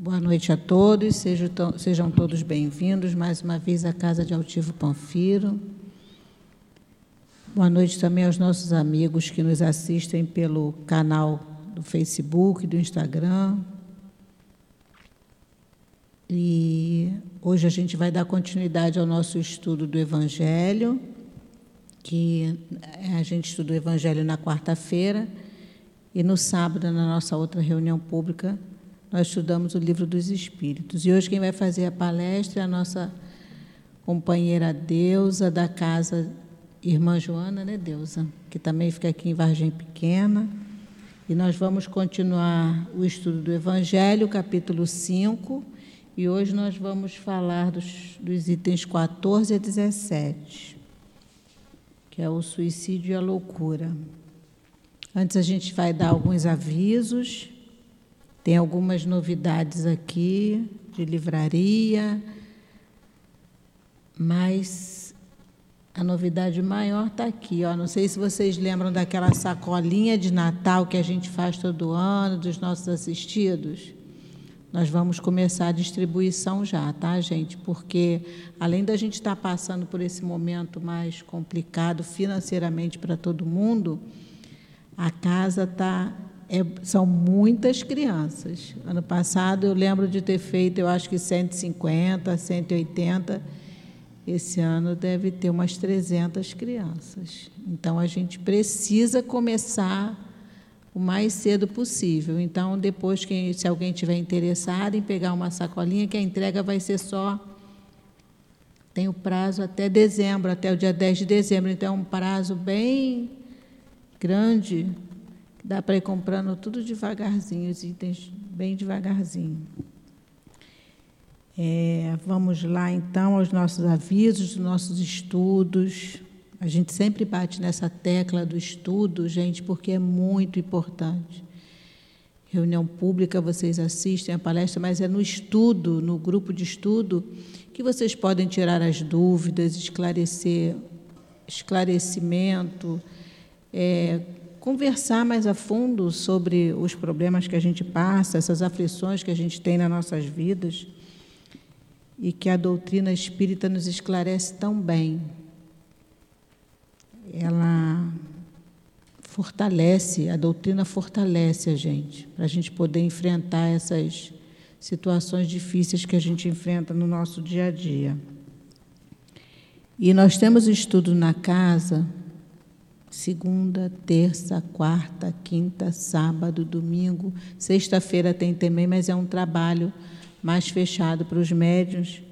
Boa noite a todos, sejam, sejam todos bem-vindos mais uma vez à Casa de Altivo Panfiro. Boa noite também aos nossos amigos que nos assistem pelo canal do Facebook, do Instagram. E hoje a gente vai dar continuidade ao nosso estudo do Evangelho, que a gente estuda o Evangelho na quarta-feira, e no sábado, na nossa outra reunião pública, nós estudamos o livro dos Espíritos. E hoje quem vai fazer a palestra é a nossa companheira Deusa da casa Irmã Joana, né, Deusa? Que também fica aqui em Vargem Pequena. E nós vamos continuar o estudo do Evangelho, capítulo 5. E hoje nós vamos falar dos, dos itens 14 a 17, que é o suicídio e a loucura. Antes a gente vai dar alguns avisos. Tem algumas novidades aqui de livraria, mas a novidade maior está aqui. Ó. Não sei se vocês lembram daquela sacolinha de Natal que a gente faz todo ano, dos nossos assistidos. Nós vamos começar a distribuição já, tá, gente? Porque além da gente estar tá passando por esse momento mais complicado financeiramente para todo mundo, a casa está é, são muitas crianças. Ano passado eu lembro de ter feito, eu acho que 150, 180. Esse ano deve ter umas 300 crianças. Então a gente precisa começar o mais cedo possível. Então depois que se alguém tiver interessado em pegar uma sacolinha, que a entrega vai ser só tem o prazo até dezembro, até o dia 10 de dezembro, então é um prazo bem grande Dá para ir comprando tudo devagarzinho, os itens bem devagarzinho. É, vamos lá, então, aos nossos avisos, nossos estudos. A gente sempre bate nessa tecla do estudo, gente, porque é muito importante. Reunião pública, vocês assistem a palestra, mas é no estudo, no grupo de estudo, que vocês podem tirar as dúvidas, esclarecer, esclarecimento, é, conversar mais a fundo sobre os problemas que a gente passa, essas aflições que a gente tem nas nossas vidas e que a doutrina espírita nos esclarece tão bem. Ela fortalece, a doutrina fortalece a gente, para a gente poder enfrentar essas situações difíceis que a gente enfrenta no nosso dia a dia. E nós temos estudo na casa Segunda, terça, quarta, quinta, sábado, domingo. Sexta-feira tem também, mas é um trabalho mais fechado para os médios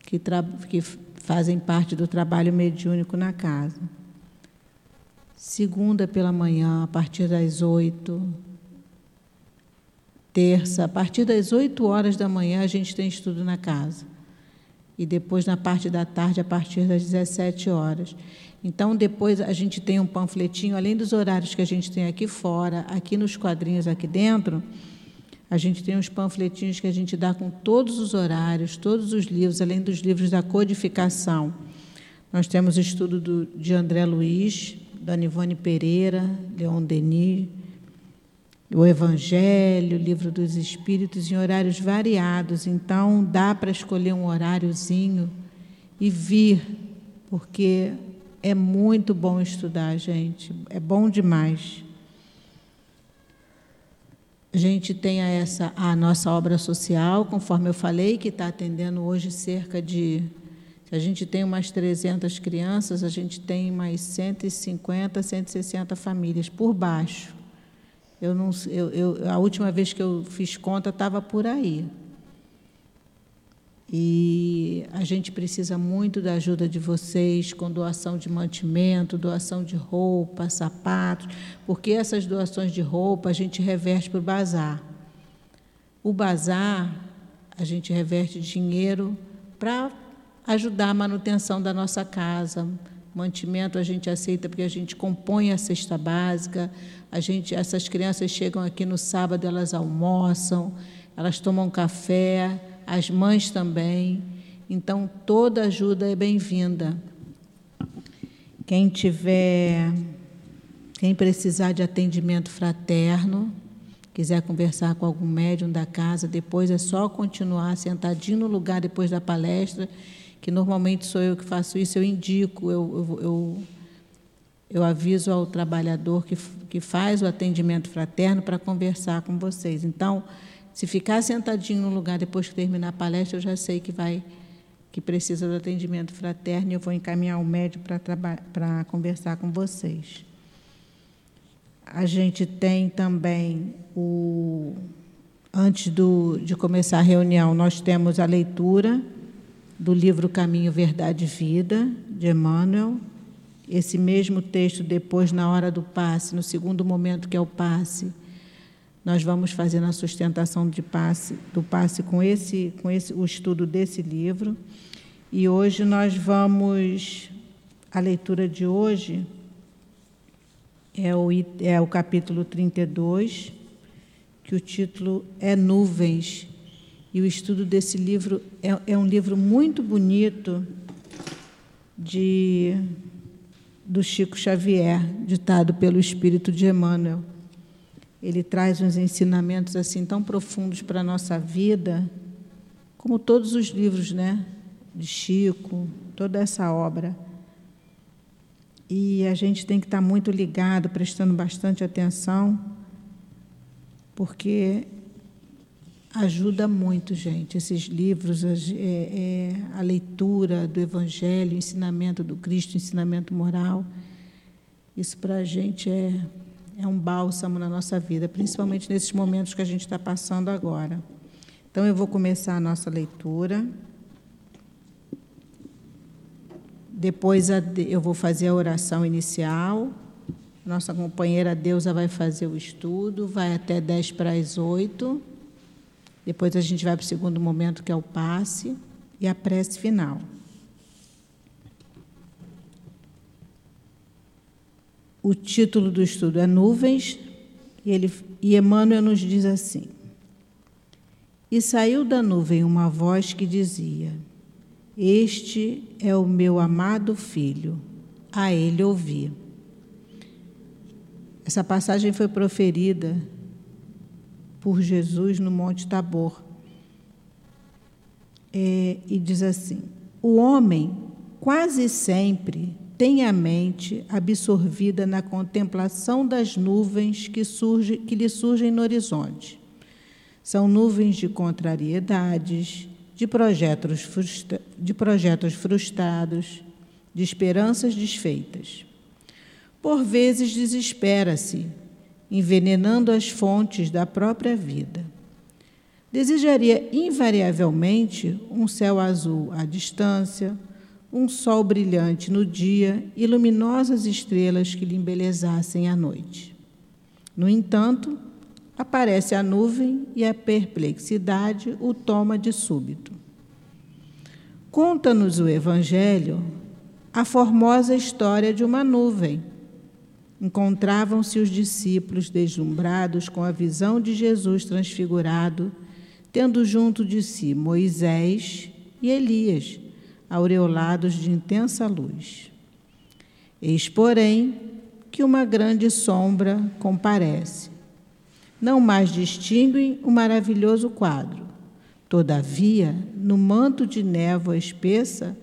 que, que fazem parte do trabalho mediúnico na casa. Segunda pela manhã, a partir das oito. Terça, a partir das oito horas da manhã, a gente tem estudo na casa. E depois, na parte da tarde, a partir das 17 horas. Então, depois a gente tem um panfletinho, além dos horários que a gente tem aqui fora, aqui nos quadrinhos aqui dentro, a gente tem uns panfletinhos que a gente dá com todos os horários, todos os livros, além dos livros da codificação. Nós temos estudo do, de André Luiz, da Ivone Pereira, Leon Denis, o Evangelho, o Livro dos Espíritos, em horários variados. Então, dá para escolher um horáriozinho e vir, porque é muito bom estudar, gente. É bom demais. A gente tem essa a nossa obra social, conforme eu falei, que está atendendo hoje cerca de. Se a gente tem umas 300 crianças, a gente tem mais 150, 160 famílias por baixo. Eu não, eu, eu, a última vez que eu fiz conta estava por aí. E a gente precisa muito da ajuda de vocês com doação de mantimento, doação de roupa, sapatos, porque essas doações de roupa a gente reverte para o bazar. O bazar, a gente reverte dinheiro para ajudar a manutenção da nossa casa. Mantimento a gente aceita porque a gente compõe a cesta básica. A gente, essas crianças chegam aqui no sábado, elas almoçam, elas tomam café as mães também. Então, toda ajuda é bem-vinda. Quem tiver, quem precisar de atendimento fraterno, quiser conversar com algum médium da casa, depois é só continuar sentadinho no lugar depois da palestra, que normalmente sou eu que faço isso, eu indico, eu, eu, eu, eu aviso ao trabalhador que, que faz o atendimento fraterno para conversar com vocês. Então, se ficar sentadinho no lugar depois que terminar a palestra, eu já sei que vai que precisa do atendimento fraterno e eu vou encaminhar o médico para conversar com vocês. A gente tem também o antes do, de começar a reunião, nós temos a leitura do livro Caminho, Verdade e Vida, de Emmanuel. Esse mesmo texto, depois, na hora do passe, no segundo momento que é o passe, nós vamos fazer a sustentação de passe, do passe com esse, com esse, o estudo desse livro. E hoje nós vamos, a leitura de hoje é o, é o capítulo 32, que o título é Nuvens. E o estudo desse livro é, é um livro muito bonito de, do Chico Xavier, ditado pelo Espírito de Emmanuel. Ele traz uns ensinamentos assim tão profundos para a nossa vida, como todos os livros, né, de Chico, toda essa obra. E a gente tem que estar muito ligado, prestando bastante atenção, porque ajuda muito, gente, esses livros, a, é, é, a leitura do Evangelho, o ensinamento do Cristo, o ensinamento moral. Isso para a gente é é um bálsamo na nossa vida, principalmente nesses momentos que a gente está passando agora. Então, eu vou começar a nossa leitura. Depois eu vou fazer a oração inicial. Nossa companheira Deusa vai fazer o estudo, vai até 10 para as 8. Depois a gente vai para o segundo momento, que é o passe, e a prece final. O título do estudo é Nuvens, e, ele, e Emmanuel nos diz assim: E saiu da nuvem uma voz que dizia: Este é o meu amado filho, a ele ouvi. Essa passagem foi proferida por Jesus no Monte Tabor. É, e diz assim: O homem quase sempre tem a mente absorvida na contemplação das nuvens que, surge, que lhe surgem no horizonte. São nuvens de contrariedades, de projetos, frustra, de projetos frustrados, de esperanças desfeitas. Por vezes desespera-se, envenenando as fontes da própria vida. Desejaria invariavelmente um céu azul à distância, um sol brilhante no dia e luminosas estrelas que lhe embelezassem a noite. No entanto, aparece a nuvem e a perplexidade o toma de súbito. Conta-nos o Evangelho a formosa história de uma nuvem. Encontravam-se os discípulos deslumbrados com a visão de Jesus transfigurado, tendo junto de si Moisés e Elias aureolados de intensa luz. Eis, porém, que uma grande sombra comparece. Não mais distinguem o maravilhoso quadro. Todavia, no manto de névoa espessa,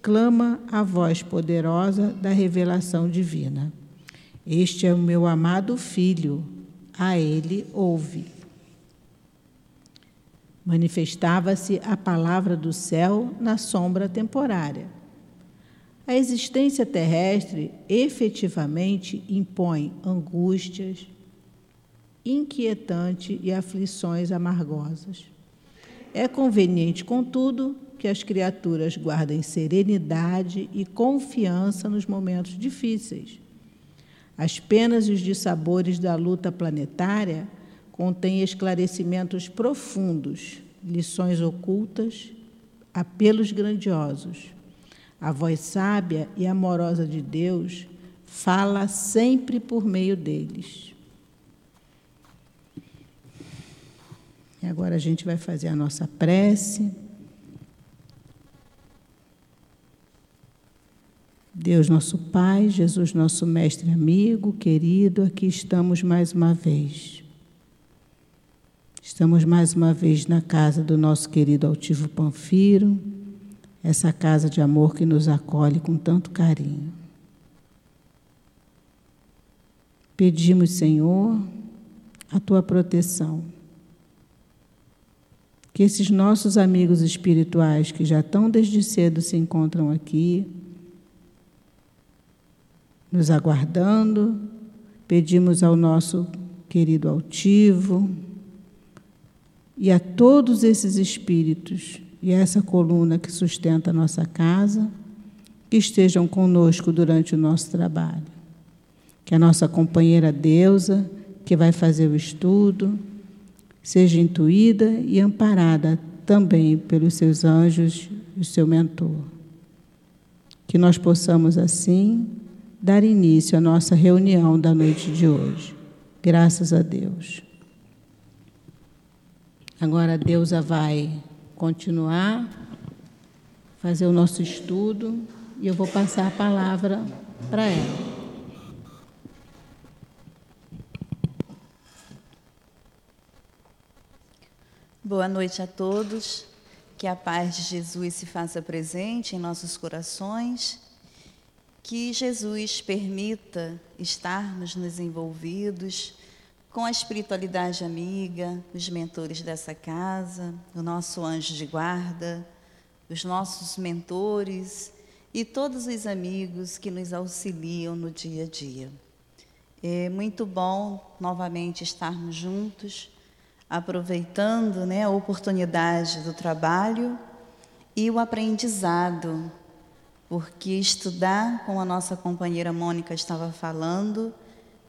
clama a voz poderosa da revelação divina. Este é o meu amado filho, a ele ouve manifestava-se a palavra do céu na sombra temporária. A existência terrestre efetivamente impõe angústias, inquietante e aflições amargosas. É conveniente, contudo, que as criaturas guardem serenidade e confiança nos momentos difíceis. As penas e os dissabores da luta planetária contém esclarecimentos profundos, lições ocultas, apelos grandiosos. A voz sábia e amorosa de Deus fala sempre por meio deles. E agora a gente vai fazer a nossa prece. Deus, nosso Pai, Jesus, nosso mestre amigo, querido, aqui estamos mais uma vez Estamos mais uma vez na casa do nosso querido Altivo Panfiro, essa casa de amor que nos acolhe com tanto carinho. Pedimos, Senhor, a tua proteção. Que esses nossos amigos espirituais que já tão desde cedo se encontram aqui, nos aguardando, pedimos ao nosso querido altivo e a todos esses espíritos e a essa coluna que sustenta a nossa casa, que estejam conosco durante o nosso trabalho. Que a nossa companheira Deusa, que vai fazer o estudo, seja intuída e amparada também pelos seus anjos e seu mentor. Que nós possamos, assim, dar início à nossa reunião da noite de hoje. Graças a Deus. Agora a Deusa vai continuar, fazer o nosso estudo e eu vou passar a palavra para ela. Boa noite a todos. Que a paz de Jesus se faça presente em nossos corações. Que Jesus permita estarmos nos envolvidos com a espiritualidade amiga, os mentores dessa casa, o nosso anjo de guarda, os nossos mentores e todos os amigos que nos auxiliam no dia a dia. É muito bom novamente estarmos juntos aproveitando né, a oportunidade do trabalho e o aprendizado, porque estudar, como a nossa companheira Mônica estava falando,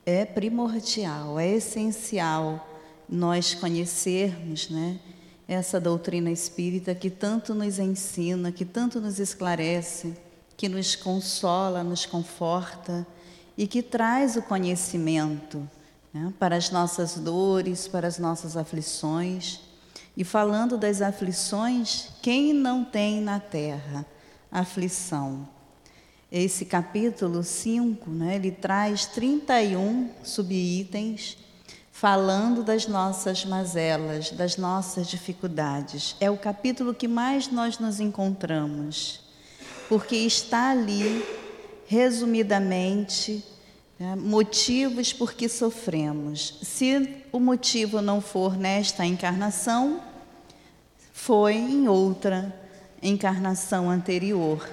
é primordial, é essencial nós conhecermos né, essa doutrina espírita que tanto nos ensina, que tanto nos esclarece, que nos consola, nos conforta e que traz o conhecimento né, para as nossas dores, para as nossas aflições. E falando das aflições, quem não tem na terra aflição? Esse capítulo 5, né, ele traz 31 subitens falando das nossas mazelas, das nossas dificuldades. É o capítulo que mais nós nos encontramos, porque está ali, resumidamente, né? Motivos por que sofremos. Se o motivo não for nesta encarnação, foi em outra encarnação anterior.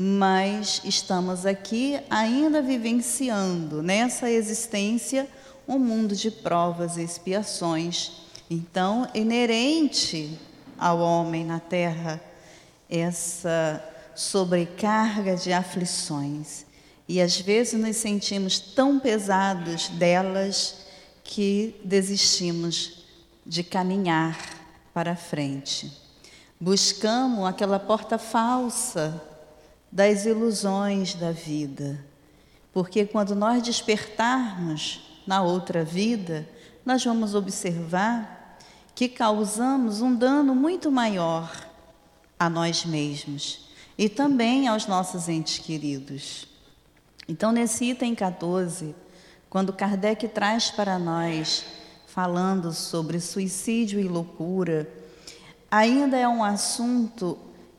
Mas estamos aqui ainda vivenciando nessa existência um mundo de provas e expiações. Então, inerente ao homem na terra essa sobrecarga de aflições. E às vezes nos sentimos tão pesados delas que desistimos de caminhar para frente. Buscamos aquela porta falsa das ilusões da vida. Porque quando nós despertarmos na outra vida, nós vamos observar que causamos um dano muito maior a nós mesmos e também aos nossos entes queridos. Então, nesse item 14, quando Kardec traz para nós, falando sobre suicídio e loucura, ainda é um assunto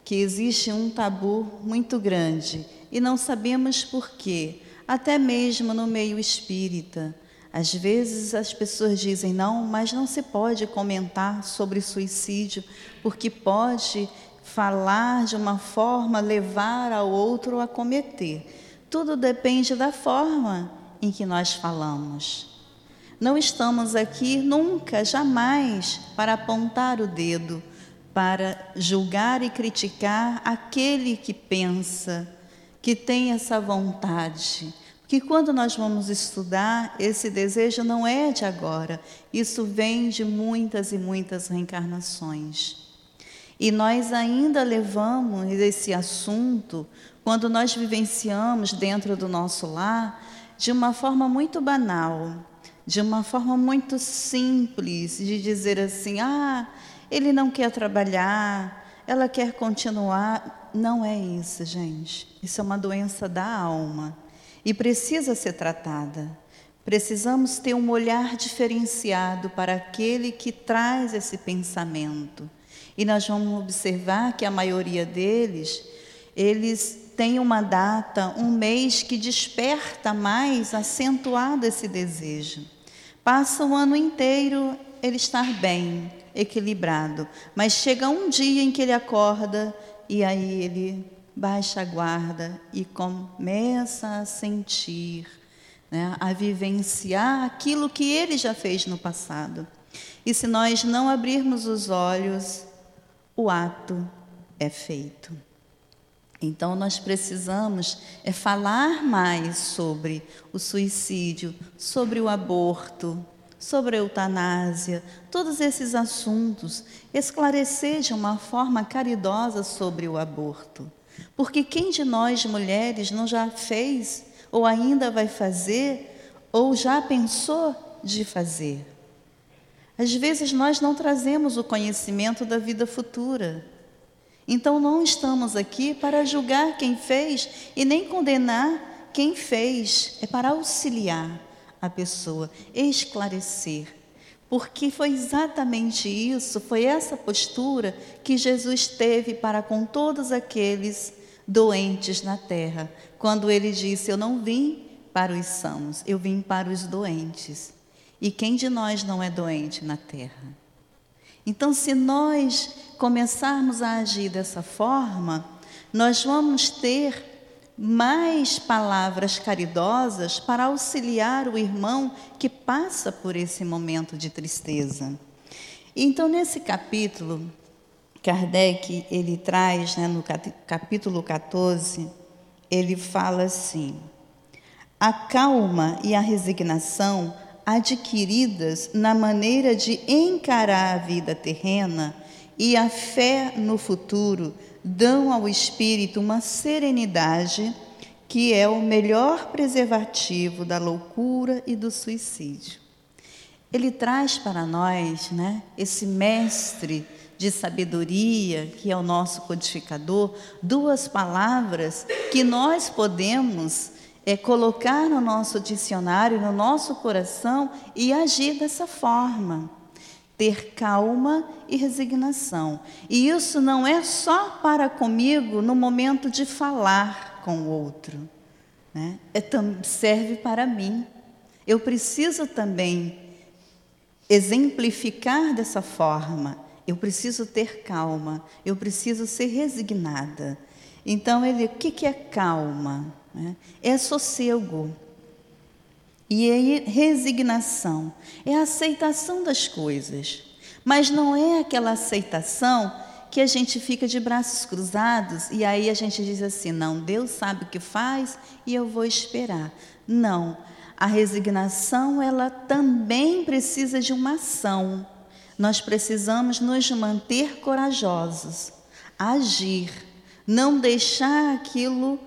que existe um tabu muito grande e não sabemos por quê, até mesmo no meio espírita. Às vezes as pessoas dizem não, mas não se pode comentar sobre suicídio, porque pode falar de uma forma levar ao outro a cometer. Tudo depende da forma em que nós falamos. Não estamos aqui nunca, jamais, para apontar o dedo, para julgar e criticar aquele que pensa, que tem essa vontade. Porque quando nós vamos estudar, esse desejo não é de agora, isso vem de muitas e muitas reencarnações. E nós ainda levamos esse assunto quando nós vivenciamos dentro do nosso lar de uma forma muito banal, de uma forma muito simples, de dizer assim: ah, ele não quer trabalhar, ela quer continuar. Não é isso, gente. Isso é uma doença da alma e precisa ser tratada. Precisamos ter um olhar diferenciado para aquele que traz esse pensamento. E nós vamos observar que a maioria deles, eles têm uma data, um mês que desperta mais acentuado esse desejo. Passa o ano inteiro ele estar bem, equilibrado, mas chega um dia em que ele acorda e aí ele baixa a guarda e começa a sentir, né, a vivenciar aquilo que ele já fez no passado. E se nós não abrirmos os olhos, o ato é feito. Então nós precisamos é falar mais sobre o suicídio, sobre o aborto, sobre eutanásia, todos esses assuntos, esclarecer de uma forma caridosa sobre o aborto. Porque quem de nós mulheres não já fez, ou ainda vai fazer, ou já pensou de fazer? Às vezes nós não trazemos o conhecimento da vida futura. Então não estamos aqui para julgar quem fez e nem condenar quem fez, é para auxiliar a pessoa, esclarecer. Porque foi exatamente isso, foi essa postura que Jesus teve para com todos aqueles doentes na terra, quando ele disse: Eu não vim para os sãos, eu vim para os doentes. E quem de nós não é doente na terra? Então, se nós começarmos a agir dessa forma, nós vamos ter mais palavras caridosas para auxiliar o irmão que passa por esse momento de tristeza. Então, nesse capítulo, Kardec ele traz, né, no capítulo 14, ele fala assim: a calma e a resignação adquiridas na maneira de encarar a vida terrena e a fé no futuro dão ao espírito uma serenidade que é o melhor preservativo da loucura e do suicídio. Ele traz para nós, né, esse mestre de sabedoria, que é o nosso codificador, duas palavras que nós podemos é, colocar no nosso dicionário, no nosso coração e agir dessa forma ter calma e resignação. E isso não é só para comigo no momento de falar com o outro, né? é, serve para mim. Eu preciso também exemplificar dessa forma. Eu preciso ter calma, eu preciso ser resignada. Então, ele, o que, que é calma? É sossego. E é resignação, é a aceitação das coisas. Mas não é aquela aceitação que a gente fica de braços cruzados e aí a gente diz assim: não, Deus sabe o que faz e eu vou esperar. Não, a resignação ela também precisa de uma ação. Nós precisamos nos manter corajosos, agir, não deixar aquilo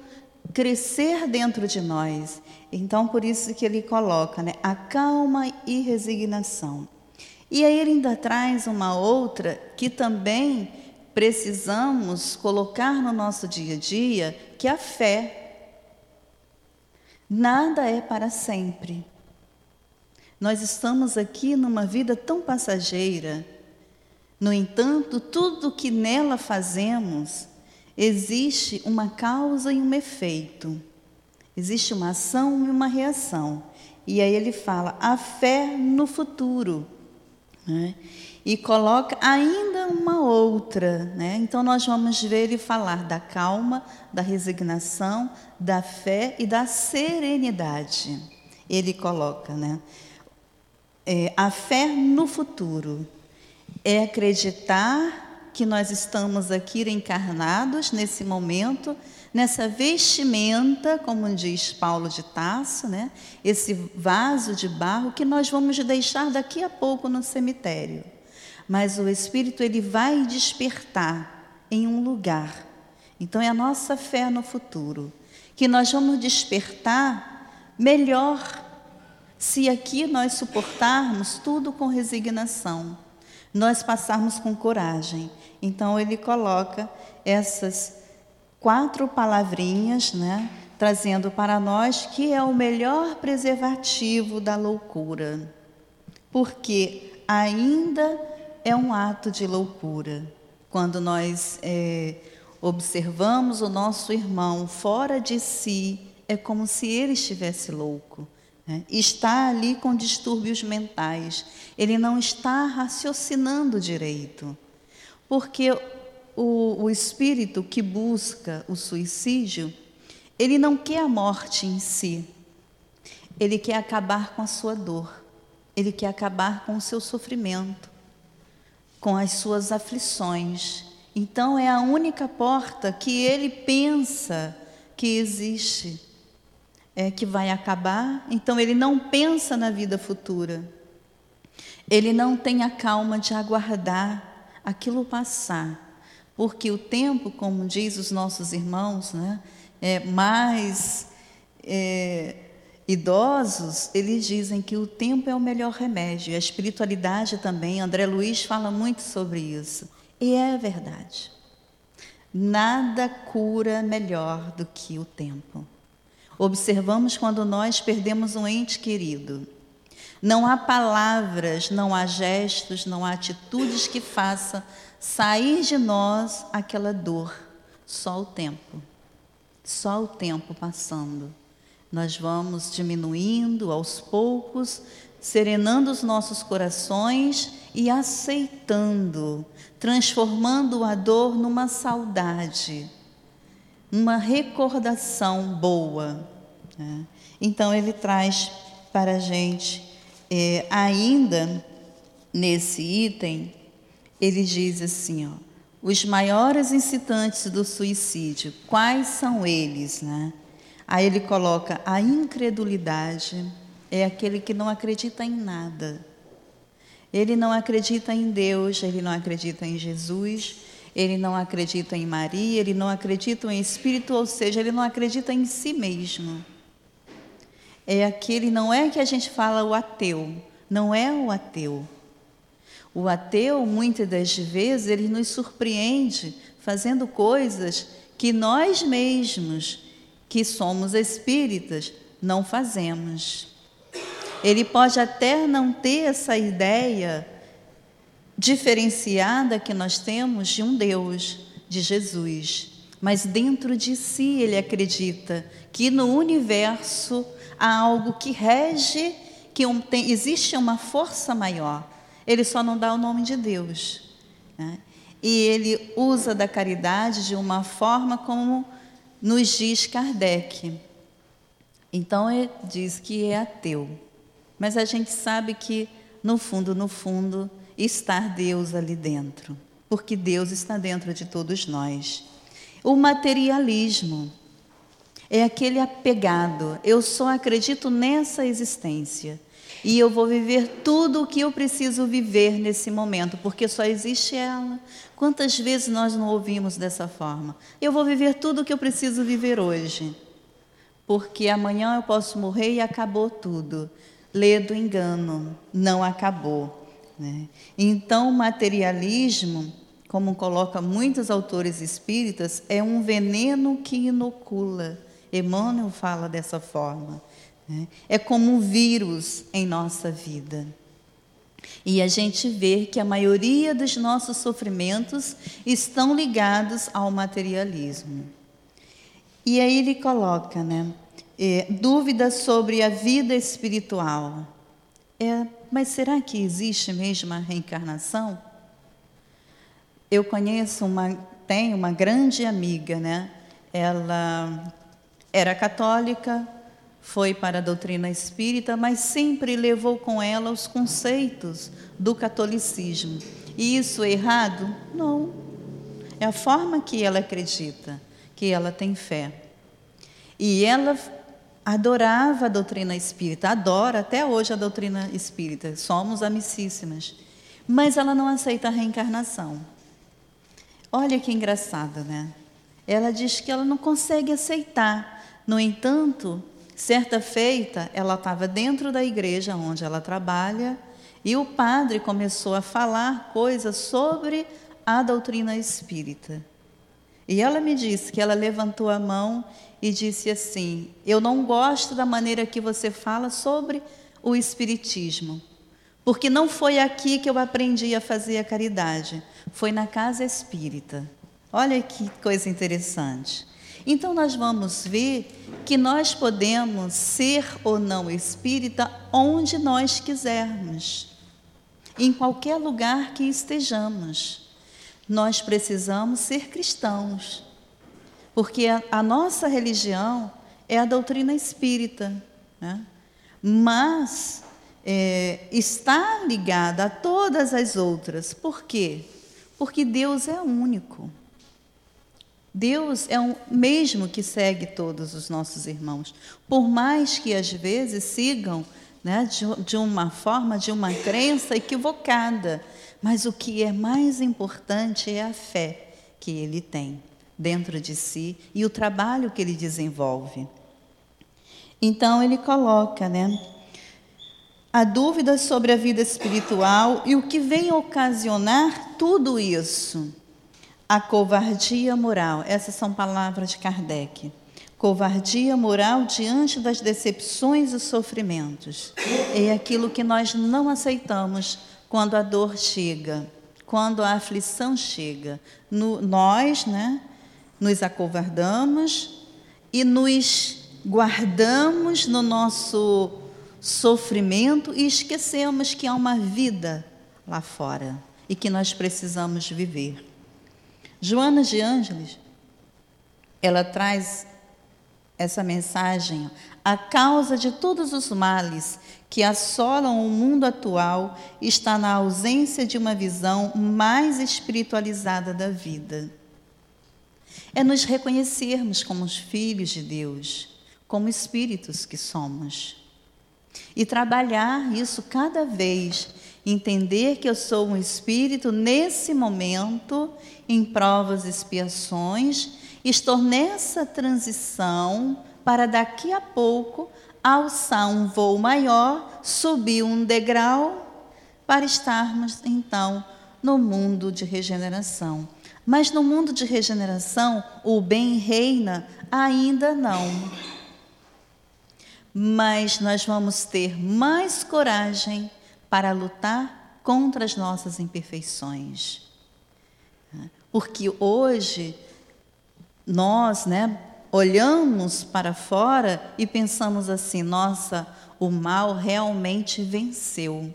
crescer dentro de nós. Então, por isso que ele coloca, né, a calma e resignação. E aí ele ainda traz uma outra que também precisamos colocar no nosso dia a dia, que é a fé. Nada é para sempre. Nós estamos aqui numa vida tão passageira. No entanto, tudo que nela fazemos existe uma causa e um efeito. Existe uma ação e uma reação. E aí ele fala a fé no futuro. Né? E coloca ainda uma outra. Né? Então nós vamos ver ele falar da calma, da resignação, da fé e da serenidade. Ele coloca, né? É, a fé no futuro é acreditar que nós estamos aqui encarnados nesse momento, nessa vestimenta, como diz Paulo de Tasso, né? esse vaso de barro que nós vamos deixar daqui a pouco no cemitério. Mas o Espírito ele vai despertar em um lugar. Então é a nossa fé no futuro, que nós vamos despertar melhor se aqui nós suportarmos tudo com resignação nós passarmos com coragem. Então ele coloca essas quatro palavrinhas, né? trazendo para nós que é o melhor preservativo da loucura, porque ainda é um ato de loucura. Quando nós é, observamos o nosso irmão fora de si, é como se ele estivesse louco. Né? Está ali com distúrbios mentais. Ele não está raciocinando direito. Porque o, o espírito que busca o suicídio, ele não quer a morte em si. Ele quer acabar com a sua dor. Ele quer acabar com o seu sofrimento, com as suas aflições. Então é a única porta que ele pensa que existe, é que vai acabar. Então ele não pensa na vida futura. Ele não tem a calma de aguardar aquilo passar. Porque o tempo, como diz os nossos irmãos, né, é, mais é, idosos, eles dizem que o tempo é o melhor remédio. E a espiritualidade também, André Luiz fala muito sobre isso. E é verdade. Nada cura melhor do que o tempo. Observamos quando nós perdemos um ente querido. Não há palavras, não há gestos, não há atitudes que façam sair de nós aquela dor, só o tempo. Só o tempo passando. Nós vamos diminuindo aos poucos, serenando os nossos corações e aceitando, transformando a dor numa saudade, uma recordação boa. Né? Então, ele traz para a gente, é, ainda nesse item, ele diz assim, ó, os maiores incitantes do suicídio, quais são eles, né? Aí ele coloca a incredulidade é aquele que não acredita em nada. Ele não acredita em Deus, ele não acredita em Jesus, ele não acredita em Maria, ele não acredita em Espírito, ou seja, ele não acredita em si mesmo. É aquele, não é que a gente fala o ateu, não é o ateu. O ateu, muitas das vezes, ele nos surpreende fazendo coisas que nós mesmos, que somos espíritas, não fazemos. Ele pode até não ter essa ideia diferenciada que nós temos de um Deus, de Jesus, mas dentro de si ele acredita que no universo há algo que rege, que um, tem, existe uma força maior. Ele só não dá o nome de Deus. Né? E ele usa da caridade de uma forma como nos diz Kardec. Então ele diz que é ateu. Mas a gente sabe que, no fundo, no fundo, está Deus ali dentro. Porque Deus está dentro de todos nós. O materialismo é aquele apegado. Eu só acredito nessa existência e eu vou viver tudo o que eu preciso viver nesse momento, porque só existe ela. Quantas vezes nós não ouvimos dessa forma? Eu vou viver tudo o que eu preciso viver hoje, porque amanhã eu posso morrer e acabou tudo. Lê do engano, não acabou. Né? Então, o materialismo, como coloca muitos autores espíritas, é um veneno que inocula. Emmanuel fala dessa forma. Né? É como um vírus em nossa vida. E a gente vê que a maioria dos nossos sofrimentos estão ligados ao materialismo. E aí ele coloca, né? É, dúvidas sobre a vida espiritual. É, mas será que existe mesmo a reencarnação? Eu conheço uma, tenho uma grande amiga, né? Ela era católica, foi para a doutrina espírita, mas sempre levou com ela os conceitos do catolicismo. E isso é errado? Não. É a forma que ela acredita, que ela tem fé. E ela adorava a doutrina espírita, adora até hoje a doutrina espírita, somos amicíssimas. Mas ela não aceita a reencarnação. Olha que engraçado, né? Ela diz que ela não consegue aceitar. No entanto, Certa feita, ela estava dentro da igreja onde ela trabalha e o padre começou a falar coisas sobre a doutrina espírita. E ela me disse que ela levantou a mão e disse assim: Eu não gosto da maneira que você fala sobre o Espiritismo, porque não foi aqui que eu aprendi a fazer a caridade, foi na casa espírita. Olha que coisa interessante. Então, nós vamos ver que nós podemos ser ou não espírita onde nós quisermos, em qualquer lugar que estejamos. Nós precisamos ser cristãos, porque a, a nossa religião é a doutrina espírita, né? mas é, está ligada a todas as outras. Por quê? Porque Deus é único. Deus é o mesmo que segue todos os nossos irmãos, por mais que às vezes sigam né, de, de uma forma, de uma crença equivocada, mas o que é mais importante é a fé que ele tem dentro de si e o trabalho que ele desenvolve. Então ele coloca, né? A dúvida sobre a vida espiritual e o que vem ocasionar tudo isso a covardia moral. Essas são palavras de Kardec. Covardia moral diante das decepções e sofrimentos. É aquilo que nós não aceitamos quando a dor chega, quando a aflição chega. No, nós, né, nos acovardamos e nos guardamos no nosso sofrimento e esquecemos que há uma vida lá fora e que nós precisamos viver. Joana de Ângeles, ela traz essa mensagem. A causa de todos os males que assolam o mundo atual está na ausência de uma visão mais espiritualizada da vida. É nos reconhecermos como os filhos de Deus, como espíritos que somos. E trabalhar isso cada vez entender que eu sou um espírito nesse momento, em provas e expiações, estou nessa transição para daqui a pouco alçar um voo maior, subir um degrau, para estarmos então no mundo de regeneração. Mas no mundo de regeneração, o bem reina ainda não. Mas nós vamos ter mais coragem para lutar contra as nossas imperfeições. Porque hoje nós, né, olhamos para fora e pensamos assim: nossa, o mal realmente venceu.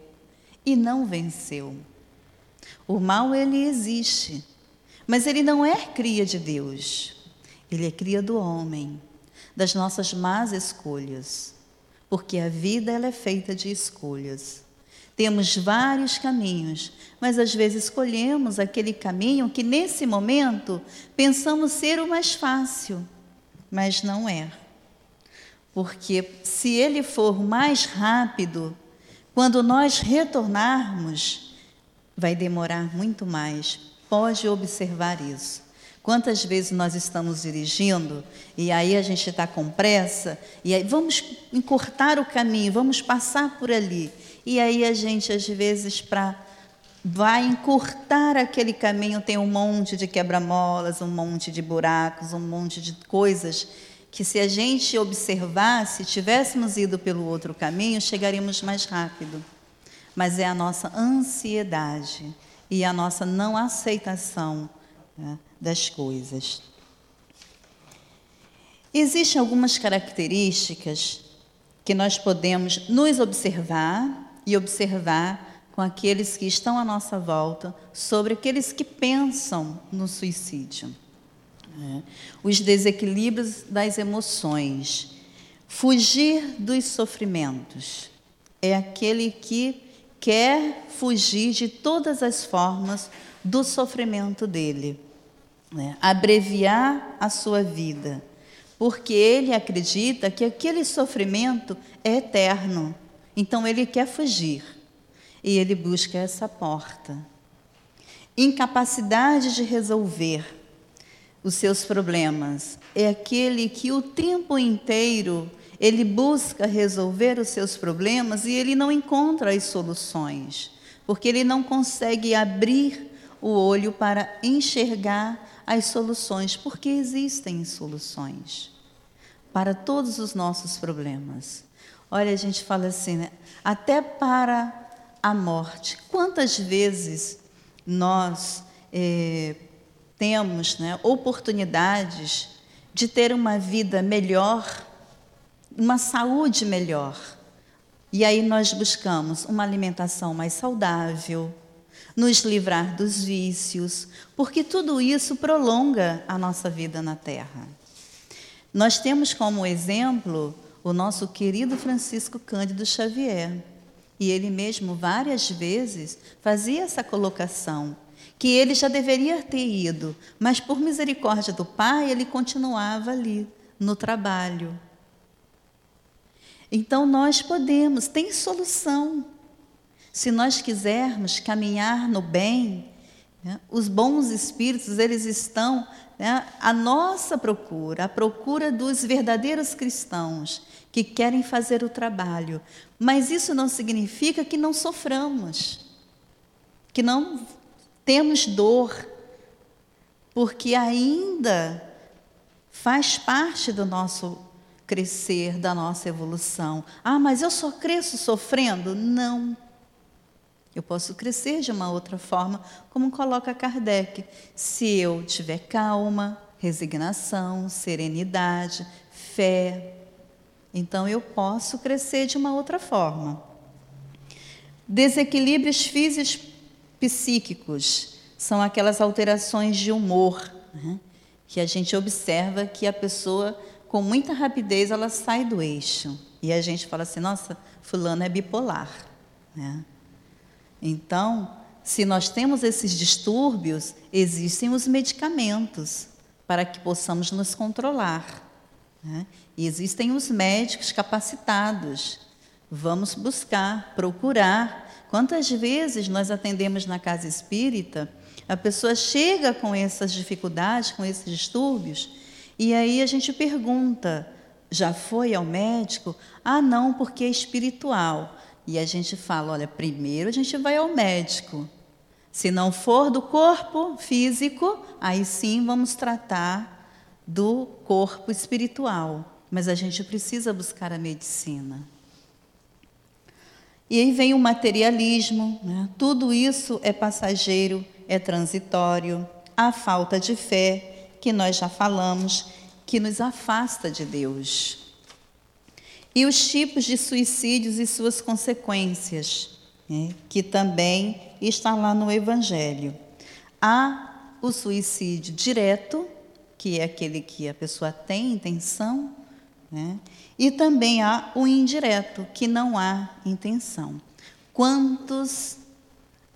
E não venceu. O mal ele existe, mas ele não é cria de Deus. Ele é cria do homem, das nossas más escolhas, porque a vida ela é feita de escolhas. Temos vários caminhos, mas às vezes escolhemos aquele caminho que nesse momento pensamos ser o mais fácil, mas não é. Porque se ele for mais rápido, quando nós retornarmos, vai demorar muito mais. Pode observar isso. Quantas vezes nós estamos dirigindo e aí a gente está com pressa e aí vamos encurtar o caminho, vamos passar por ali. E aí a gente, às vezes, para vai encurtar aquele caminho, tem um monte de quebra-molas, um monte de buracos, um monte de coisas que se a gente observasse, tivéssemos ido pelo outro caminho, chegaríamos mais rápido. Mas é a nossa ansiedade e a nossa não aceitação né, das coisas. Existem algumas características que nós podemos nos observar e observar com aqueles que estão à nossa volta sobre aqueles que pensam no suicídio. É. Os desequilíbrios das emoções. Fugir dos sofrimentos. É aquele que quer fugir de todas as formas do sofrimento dele. Né? Abreviar a sua vida. Porque ele acredita que aquele sofrimento é eterno então ele quer fugir e ele busca essa porta. Incapacidade de resolver os seus problemas é aquele que o tempo inteiro ele busca resolver os seus problemas e ele não encontra as soluções, porque ele não consegue abrir o olho para enxergar as soluções, porque existem soluções para todos os nossos problemas. Olha, a gente fala assim, né? até para a morte. Quantas vezes nós eh, temos né, oportunidades de ter uma vida melhor, uma saúde melhor. E aí nós buscamos uma alimentação mais saudável, nos livrar dos vícios, porque tudo isso prolonga a nossa vida na Terra. Nós temos como exemplo o nosso querido Francisco Cândido Xavier. E ele mesmo várias vezes fazia essa colocação que ele já deveria ter ido, mas por misericórdia do Pai, ele continuava ali, no trabalho. Então nós podemos, tem solução. Se nós quisermos caminhar no bem, os bons espíritos, eles estão né, à nossa procura, à procura dos verdadeiros cristãos que querem fazer o trabalho. Mas isso não significa que não soframos, que não temos dor, porque ainda faz parte do nosso crescer, da nossa evolução. Ah, mas eu só cresço sofrendo? Não. Eu posso crescer de uma outra forma, como coloca Kardec. Se eu tiver calma, resignação, serenidade, fé, então eu posso crescer de uma outra forma. Desequilíbrios físicos psíquicos são aquelas alterações de humor né? que a gente observa que a pessoa, com muita rapidez, ela sai do eixo. E a gente fala assim: nossa, fulano é bipolar. Né? Então, se nós temos esses distúrbios, existem os medicamentos para que possamos nos controlar. Né? E existem os médicos capacitados. Vamos buscar, procurar Quantas vezes nós atendemos na casa espírita, a pessoa chega com essas dificuldades, com esses distúrbios, e aí a gente pergunta: já foi ao médico? Ah, não, porque é espiritual. E a gente fala: olha, primeiro a gente vai ao médico. Se não for do corpo físico, aí sim vamos tratar do corpo espiritual. Mas a gente precisa buscar a medicina. E aí vem o materialismo, né? tudo isso é passageiro, é transitório, a falta de fé, que nós já falamos, que nos afasta de Deus. E os tipos de suicídios e suas consequências, né? que também está lá no Evangelho. Há o suicídio direto, que é aquele que a pessoa tem intenção, né? E também há o indireto, que não há intenção. Quantos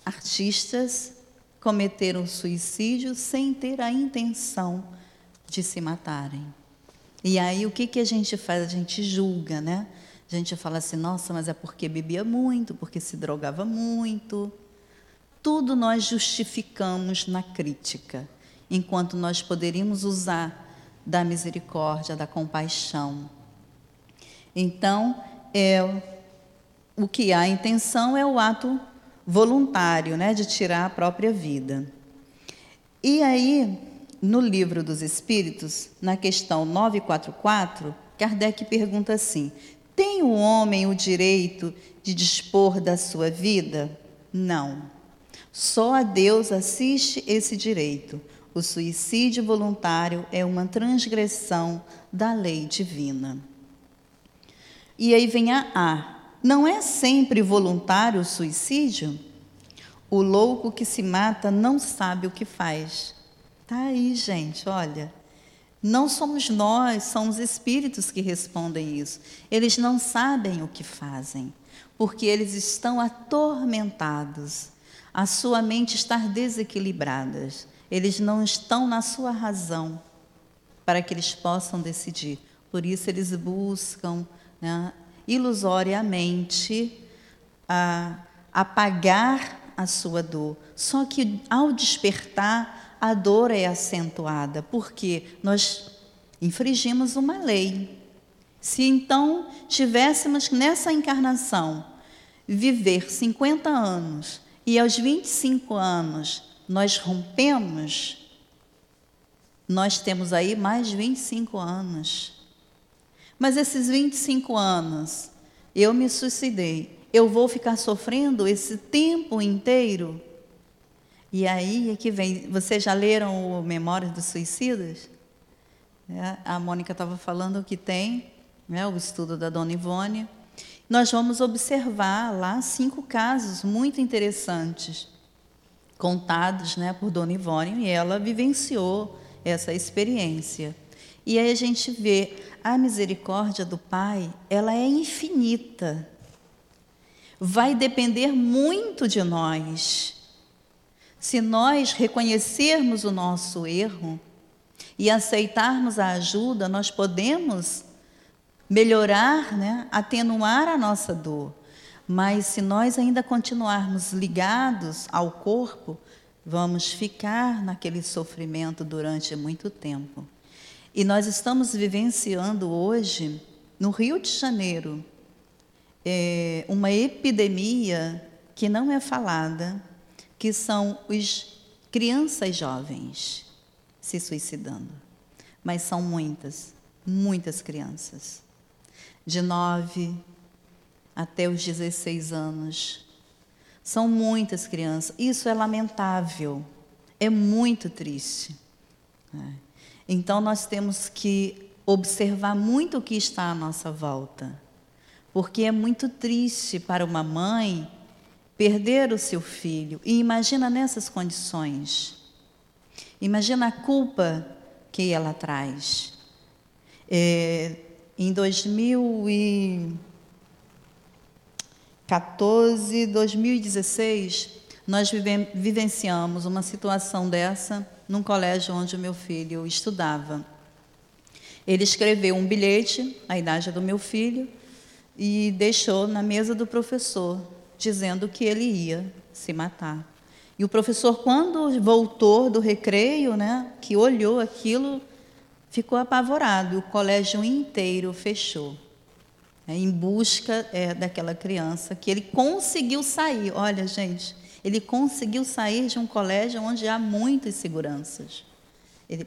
artistas cometeram suicídio sem ter a intenção de se matarem? E aí o que, que a gente faz? A gente julga, né? A gente fala assim, nossa, mas é porque bebia muito, porque se drogava muito. Tudo nós justificamos na crítica, enquanto nós poderíamos usar da misericórdia, da compaixão. Então, é, o que há intenção é o ato voluntário, né, de tirar a própria vida. E aí, no livro dos Espíritos, na questão 944, Kardec pergunta assim: tem o homem o direito de dispor da sua vida? Não. Só a Deus assiste esse direito. O suicídio voluntário é uma transgressão da lei divina. E aí vem a A. Não é sempre voluntário o suicídio? O louco que se mata não sabe o que faz. Tá aí, gente, olha. Não somos nós, são os espíritos que respondem isso. Eles não sabem o que fazem, porque eles estão atormentados. A sua mente está desequilibrada eles não estão na sua razão para que eles possam decidir. Por isso, eles buscam né, ilusoriamente a, apagar a sua dor. Só que, ao despertar, a dor é acentuada, porque nós infringimos uma lei. Se então tivéssemos nessa encarnação viver 50 anos e aos 25 anos nós rompemos, Nós temos aí mais de 25 anos. Mas esses 25 anos, eu me suicidei. Eu vou ficar sofrendo esse tempo inteiro? E aí é que vem. Vocês já leram o Memórias dos Suicidas? É, a Mônica estava falando que tem né, o estudo da Dona Ivone. Nós vamos observar lá cinco casos muito interessantes, contados né, por Dona Ivone, e ela vivenciou essa experiência. E aí a gente vê a misericórdia do Pai, ela é infinita. Vai depender muito de nós. Se nós reconhecermos o nosso erro e aceitarmos a ajuda, nós podemos melhorar, né, atenuar a nossa dor. Mas se nós ainda continuarmos ligados ao corpo, vamos ficar naquele sofrimento durante muito tempo. E nós estamos vivenciando hoje, no Rio de Janeiro, é, uma epidemia que não é falada, que são os crianças jovens se suicidando. Mas são muitas, muitas crianças. De 9 até os 16 anos. São muitas crianças. Isso é lamentável. É muito triste. É. Então nós temos que observar muito o que está à nossa volta. Porque é muito triste para uma mãe perder o seu filho. E imagina nessas condições. Imagina a culpa que ela traz. É, em 2014, 2016, nós vive, vivenciamos uma situação dessa num colégio onde o meu filho estudava. Ele escreveu um bilhete, a idade do meu filho, e deixou na mesa do professor dizendo que ele ia se matar. E o professor, quando voltou do recreio, né, que olhou aquilo, ficou apavorado. O colégio inteiro fechou, né, em busca é, daquela criança, que ele conseguiu sair. Olha, gente, ele conseguiu sair de um colégio onde há muitas seguranças.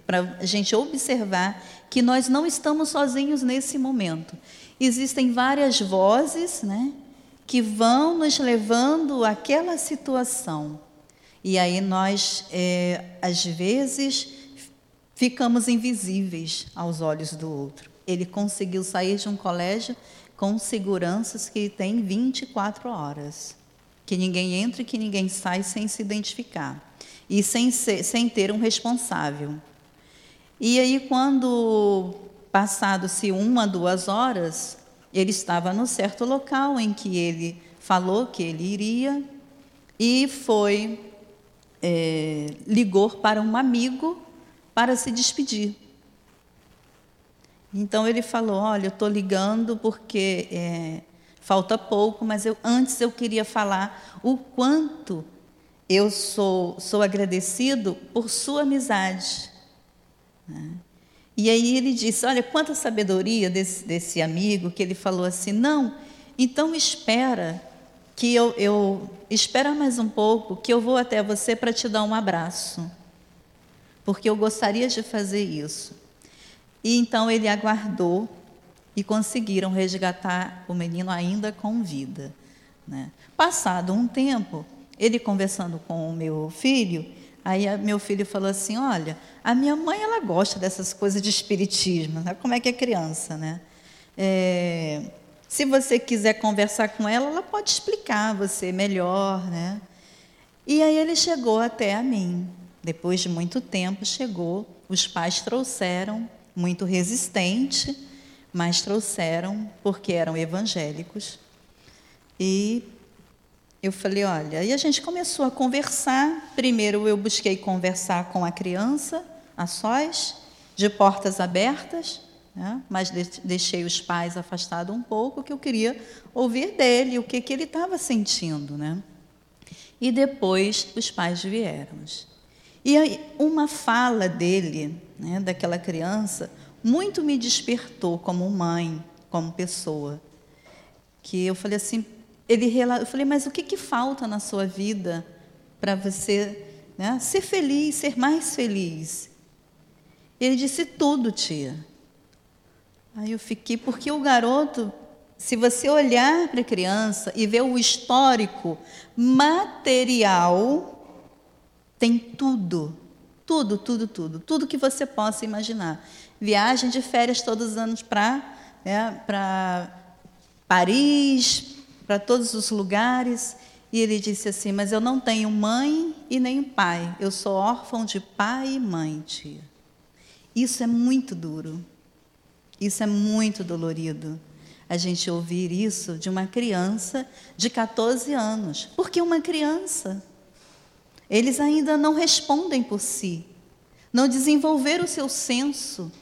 Para a gente observar que nós não estamos sozinhos nesse momento. Existem várias vozes, né? Que vão nos levando àquela situação. E aí nós, é, às vezes, ficamos invisíveis aos olhos do outro. Ele conseguiu sair de um colégio com seguranças que tem 24 horas. Que ninguém entra e que ninguém sai sem se identificar. E sem, ser, sem ter um responsável. E aí, quando passado-se uma, duas horas, ele estava no certo local em que ele falou que ele iria e foi é, ligou para um amigo para se despedir. Então ele falou: Olha, eu estou ligando porque é, falta pouco, mas eu, antes eu queria falar o quanto eu sou, sou agradecido por sua amizade. Né? E aí ele disse: Olha, quanta sabedoria desse, desse amigo, que ele falou assim: Não, então espera, que eu, eu espera mais um pouco, que eu vou até você para te dar um abraço, porque eu gostaria de fazer isso. E então ele aguardou e conseguiram resgatar o menino ainda com vida. Né? Passado um tempo, ele conversando com o meu filho, Aí meu filho falou assim: Olha, a minha mãe ela gosta dessas coisas de espiritismo, né? como é que é criança, né? É, se você quiser conversar com ela, ela pode explicar você melhor, né? E aí ele chegou até a mim. Depois de muito tempo, chegou. Os pais trouxeram, muito resistente, mas trouxeram porque eram evangélicos. E eu falei, olha, e a gente começou a conversar. Primeiro eu busquei conversar com a criança, a sós, de portas abertas, né? mas deixei os pais afastados um pouco, que eu queria ouvir dele, o que, que ele estava sentindo. Né? E depois os pais vieram. E aí, uma fala dele, né, daquela criança, muito me despertou como mãe, como pessoa. Que eu falei assim, ele eu falei, mas o que, que falta na sua vida para você né, ser feliz, ser mais feliz? Ele disse: Tudo, tia. Aí eu fiquei, porque o garoto, se você olhar para a criança e ver o histórico material, tem tudo. Tudo, tudo, tudo. Tudo que você possa imaginar. Viagem de férias todos os anos para né, Paris, para todos os lugares. E ele disse assim: Mas eu não tenho mãe e nem pai. Eu sou órfão de pai e mãe, tia. Isso é muito duro. Isso é muito dolorido. A gente ouvir isso de uma criança de 14 anos. Porque uma criança. Eles ainda não respondem por si. Não desenvolveram o seu senso.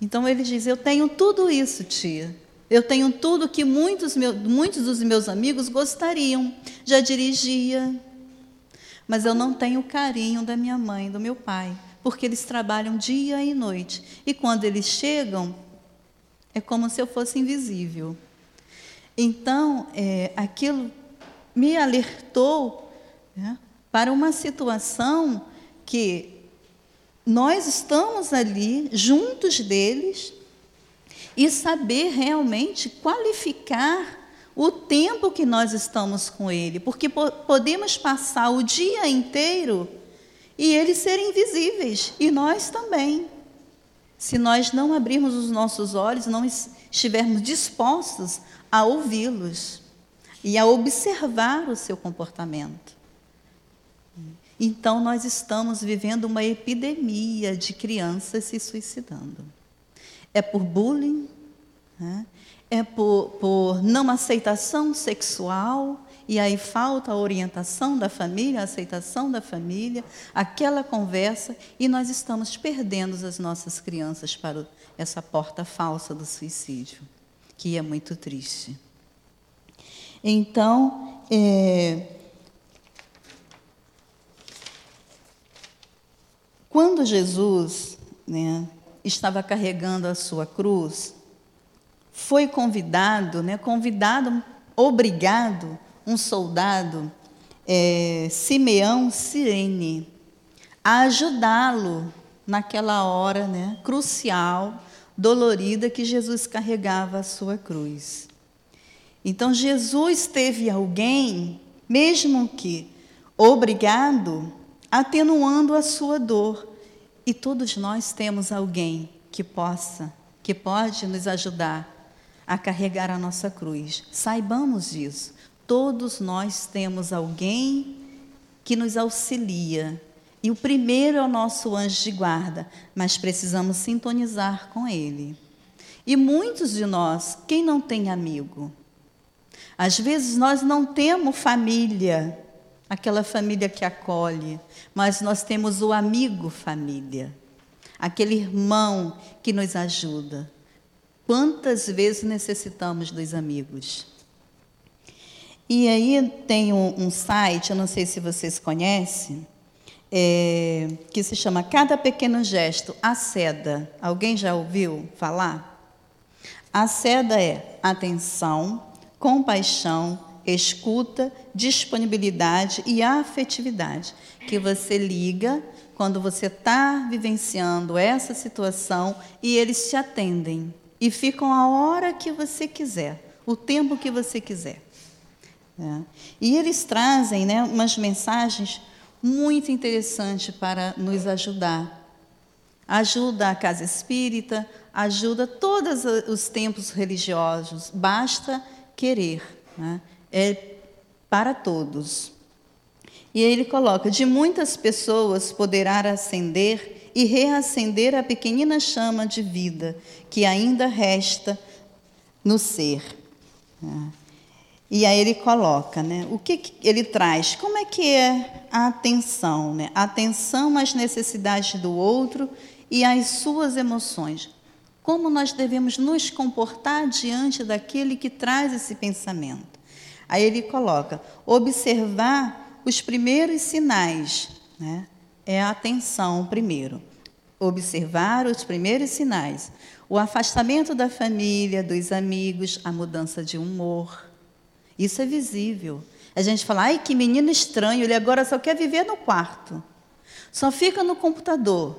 Então ele diz: Eu tenho tudo isso, tia. Eu tenho tudo que muitos, muitos dos meus amigos gostariam. Já dirigia, mas eu não tenho o carinho da minha mãe, do meu pai, porque eles trabalham dia e noite. E quando eles chegam, é como se eu fosse invisível. Então, é, aquilo me alertou né, para uma situação que nós estamos ali juntos deles e saber realmente qualificar o tempo que nós estamos com Ele, porque podemos passar o dia inteiro e eles serem invisíveis, e nós também. Se nós não abrirmos os nossos olhos, não estivermos dispostos a ouvi-los e a observar o seu comportamento. Então, nós estamos vivendo uma epidemia de crianças se suicidando é por bullying, né? é por, por não aceitação sexual, e aí falta a orientação da família, a aceitação da família, aquela conversa, e nós estamos perdendo as nossas crianças para essa porta falsa do suicídio, que é muito triste. Então, é, quando Jesus né, estava carregando a sua cruz, foi convidado, né, convidado, obrigado, um soldado, é, Simeão Sirene, a ajudá-lo naquela hora né, crucial, dolorida, que Jesus carregava a sua cruz. Então, Jesus teve alguém, mesmo que obrigado, atenuando a sua dor, e todos nós temos alguém que possa, que pode nos ajudar a carregar a nossa cruz. Saibamos disso. Todos nós temos alguém que nos auxilia. E o primeiro é o nosso anjo de guarda, mas precisamos sintonizar com ele. E muitos de nós, quem não tem amigo? Às vezes nós não temos família, aquela família que acolhe, mas nós temos o amigo família, aquele irmão que nos ajuda. Quantas vezes necessitamos dos amigos? E aí tem um, um site, eu não sei se vocês conhecem, é, que se chama Cada Pequeno Gesto, a SEDA. Alguém já ouviu falar? A SEDA é atenção, compaixão, escuta, disponibilidade e afetividade, que você liga quando você está vivenciando essa situação e eles te atendem e ficam a hora que você quiser, o tempo que você quiser. É. E eles trazem né, umas mensagens muito interessantes para nos ajudar. Ajuda a casa espírita, ajuda todos os tempos religiosos, basta querer. Né? É para todos. E ele coloca: de muitas pessoas poderá acender e reacender a pequenina chama de vida que ainda resta no ser. E aí ele coloca, né? O que, que ele traz? Como é que é a atenção, né? A atenção às necessidades do outro e às suas emoções. Como nós devemos nos comportar diante daquele que traz esse pensamento? Aí ele coloca: observar os primeiros sinais, né? é a atenção primeiro. Observar os primeiros sinais. O afastamento da família, dos amigos, a mudança de humor. Isso é visível. A gente fala, ai, que menino estranho, ele agora só quer viver no quarto. Só fica no computador.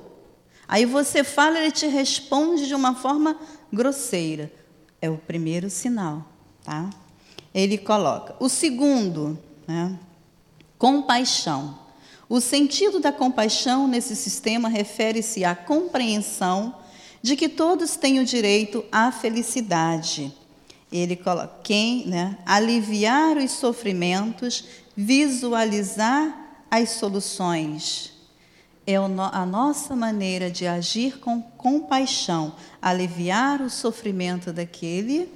Aí você fala, ele te responde de uma forma grosseira. É o primeiro sinal, tá? Ele coloca. O segundo, né? Compaixão. O sentido da compaixão nesse sistema refere-se à compreensão de que todos têm o direito à felicidade. Ele coloca quem, né, aliviar os sofrimentos, visualizar as soluções. É a nossa maneira de agir com compaixão, aliviar o sofrimento daquele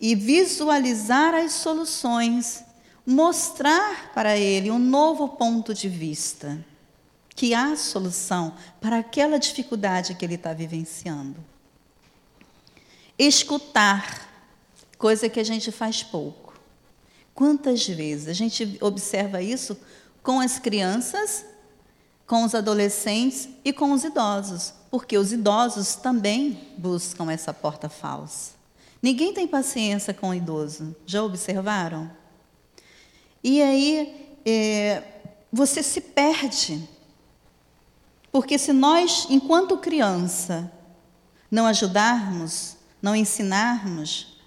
e visualizar as soluções mostrar para ele um novo ponto de vista, que há solução para aquela dificuldade que ele está vivenciando. Escutar, coisa que a gente faz pouco. Quantas vezes a gente observa isso com as crianças, com os adolescentes e com os idosos, porque os idosos também buscam essa porta falsa. Ninguém tem paciência com o idoso, já observaram? E aí é, você se perde. Porque se nós, enquanto criança, não ajudarmos, não ensinarmos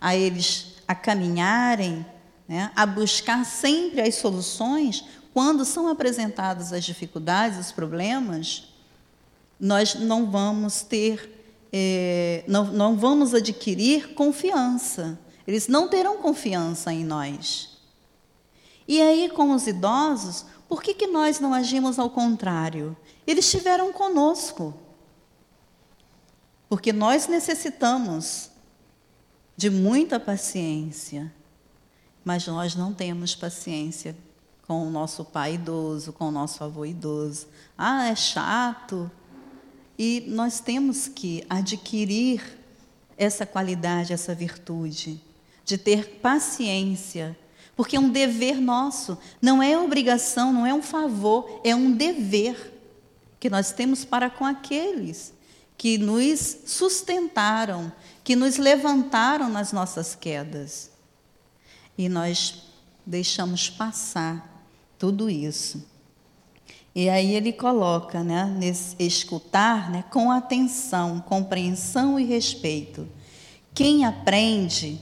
a eles a caminharem, né, a buscar sempre as soluções, quando são apresentadas as dificuldades, os problemas, nós não vamos ter, é, não, não vamos adquirir confiança. Eles não terão confiança em nós. E aí, com os idosos, por que, que nós não agimos ao contrário? Eles estiveram conosco. Porque nós necessitamos de muita paciência, mas nós não temos paciência com o nosso pai idoso, com o nosso avô idoso. Ah, é chato. E nós temos que adquirir essa qualidade, essa virtude, de ter paciência porque é um dever nosso, não é obrigação, não é um favor, é um dever que nós temos para com aqueles que nos sustentaram, que nos levantaram nas nossas quedas. E nós deixamos passar tudo isso. E aí ele coloca, né, nesse escutar, né, com atenção, compreensão e respeito. Quem aprende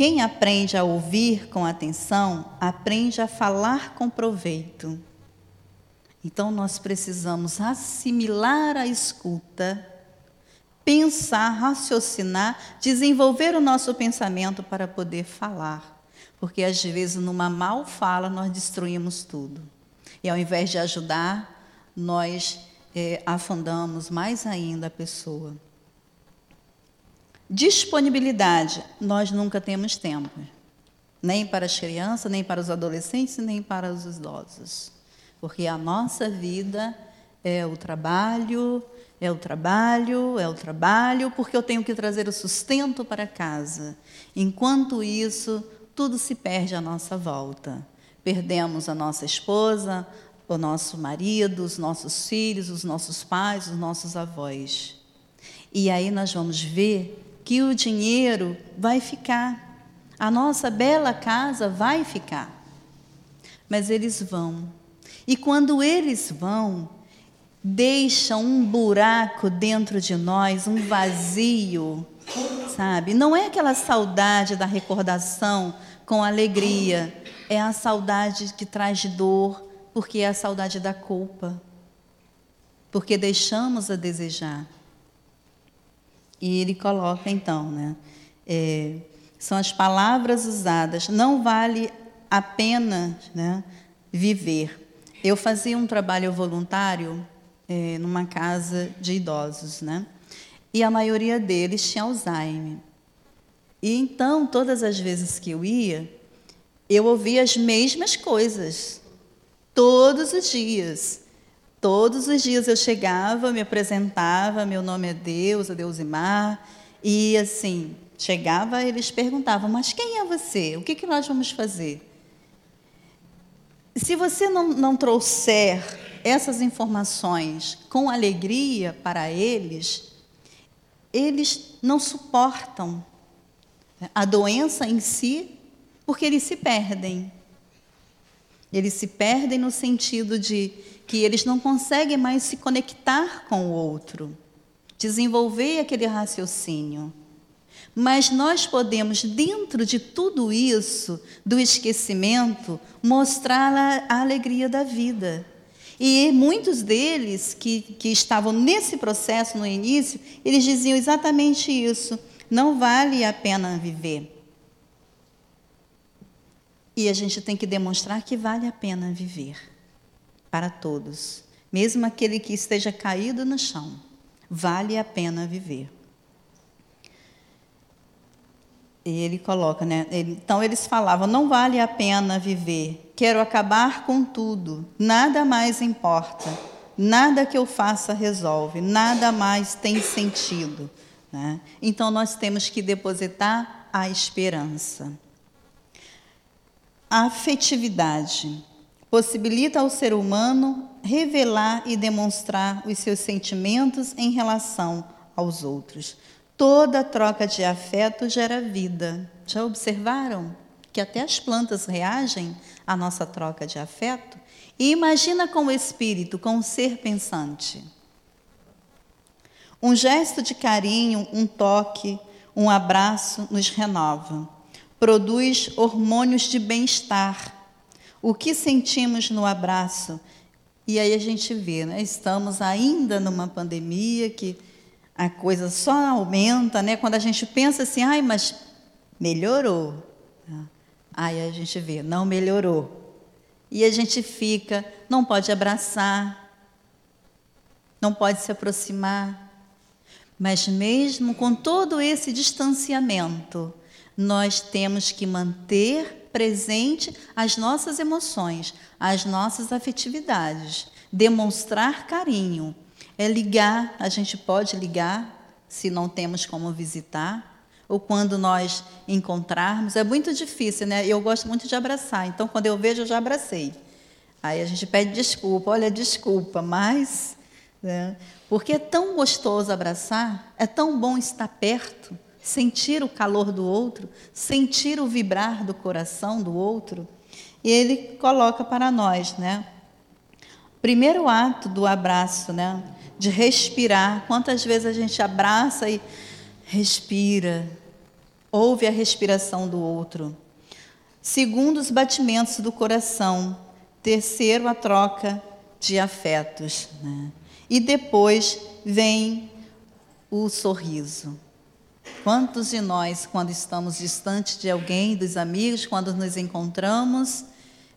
quem aprende a ouvir com atenção, aprende a falar com proveito. Então, nós precisamos assimilar a escuta, pensar, raciocinar, desenvolver o nosso pensamento para poder falar. Porque, às vezes, numa mal fala, nós destruímos tudo. E, ao invés de ajudar, nós é, afundamos mais ainda a pessoa. Disponibilidade, nós nunca temos tempo, nem para as crianças, nem para os adolescentes, nem para os idosos, porque a nossa vida é o trabalho, é o trabalho, é o trabalho, porque eu tenho que trazer o sustento para casa. Enquanto isso, tudo se perde à nossa volta. Perdemos a nossa esposa, o nosso marido, os nossos filhos, os nossos pais, os nossos avós. E aí nós vamos ver que o dinheiro vai ficar, a nossa bela casa vai ficar. Mas eles vão. E quando eles vão, deixam um buraco dentro de nós, um vazio, sabe? Não é aquela saudade da recordação com alegria, é a saudade que traz dor, porque é a saudade da culpa, porque deixamos a desejar. E ele coloca então, né? É, são as palavras usadas. Não vale a pena né, viver. Eu fazia um trabalho voluntário é, numa casa de idosos, né? E a maioria deles tinha Alzheimer. E então, todas as vezes que eu ia, eu ouvia as mesmas coisas, todos os dias. Todos os dias eu chegava, me apresentava, meu nome é Deus, é Deusimar, e assim, chegava, eles perguntavam, mas quem é você? O que, que nós vamos fazer? Se você não, não trouxer essas informações com alegria para eles, eles não suportam a doença em si, porque eles se perdem. Eles se perdem no sentido de que eles não conseguem mais se conectar com o outro, desenvolver aquele raciocínio. Mas nós podemos, dentro de tudo isso, do esquecimento, mostrar a alegria da vida. E muitos deles que, que estavam nesse processo no início, eles diziam exatamente isso: não vale a pena viver. E a gente tem que demonstrar que vale a pena viver para todos, mesmo aquele que esteja caído no chão. Vale a pena viver. E ele coloca, né? Então eles falavam: não vale a pena viver, quero acabar com tudo, nada mais importa, nada que eu faça resolve, nada mais tem sentido. Né? Então nós temos que depositar a esperança. A afetividade possibilita ao ser humano revelar e demonstrar os seus sentimentos em relação aos outros. Toda troca de afeto gera vida. Já observaram que até as plantas reagem à nossa troca de afeto? E imagina com o espírito, com o ser pensante. Um gesto de carinho, um toque, um abraço nos renova produz hormônios de bem-estar. O que sentimos no abraço? E aí a gente vê, né? estamos ainda numa pandemia que a coisa só aumenta, né? Quando a gente pensa assim, ai, mas melhorou. Aí a gente vê, não melhorou. E a gente fica, não pode abraçar, não pode se aproximar. Mas mesmo com todo esse distanciamento, nós temos que manter presente as nossas emoções, as nossas afetividades, demonstrar carinho. É ligar, a gente pode ligar se não temos como visitar, ou quando nós encontrarmos. É muito difícil, né? Eu gosto muito de abraçar, então quando eu vejo, eu já abracei. Aí a gente pede desculpa, olha, desculpa, mas. Né? Porque é tão gostoso abraçar, é tão bom estar perto sentir o calor do outro, sentir o vibrar do coração do outro. E ele coloca para nós, né? Primeiro ato do abraço, né? De respirar. Quantas vezes a gente abraça e respira, ouve a respiração do outro. Segundo, os batimentos do coração. Terceiro, a troca de afetos. Né? E depois vem o sorriso. Quantos de nós, quando estamos distantes de alguém, dos amigos, quando nos encontramos,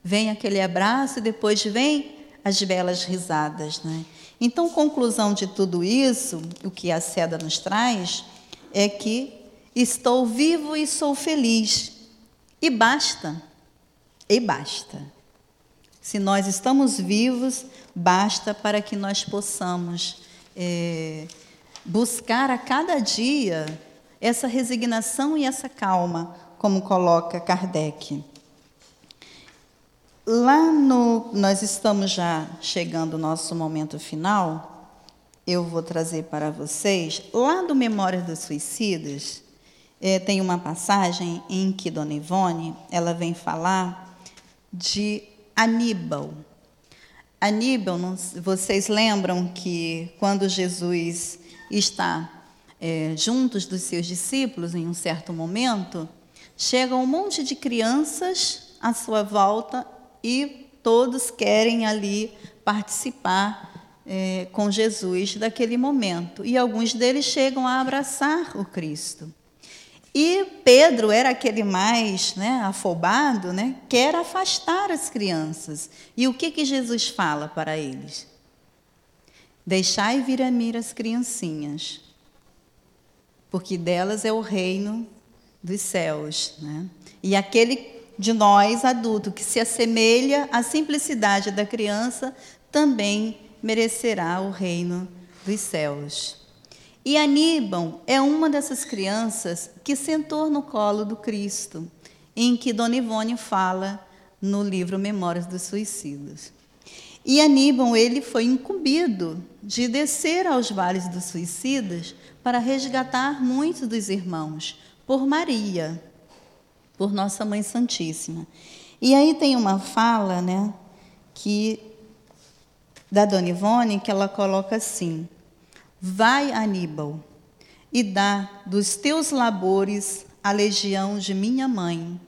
vem aquele abraço e depois vem as belas risadas, né? Então, conclusão de tudo isso, o que a seda nos traz, é que estou vivo e sou feliz. E basta. E basta. Se nós estamos vivos, basta para que nós possamos é, buscar a cada dia essa resignação e essa calma, como coloca Kardec. Lá no. Nós estamos já chegando ao nosso momento final. Eu vou trazer para vocês, lá do Memórias dos Suicidas, é, tem uma passagem em que Dona Ivone ela vem falar de Aníbal. Aníbal, vocês lembram que quando Jesus está é, juntos dos seus discípulos em um certo momento, chegam um monte de crianças à sua volta e todos querem ali participar é, com Jesus daquele momento. E alguns deles chegam a abraçar o Cristo. E Pedro era aquele mais né, afobado, né, quer afastar as crianças. E o que, que Jesus fala para eles? Deixai vir a mim as criancinhas, porque delas é o reino dos céus. Né? E aquele de nós, adulto, que se assemelha à simplicidade da criança, também merecerá o reino dos céus. E Aníbal é uma dessas crianças que sentou no colo do Cristo, em que Dona Ivone fala no livro Memórias dos Suicidas. E Aníbal, ele foi incumbido de descer aos vales dos suicidas para resgatar muitos dos irmãos, por Maria, por Nossa Mãe Santíssima. E aí tem uma fala, né, que da Dona Ivone, que ela coloca assim: Vai, Aníbal, e dá dos teus labores a legião de minha mãe.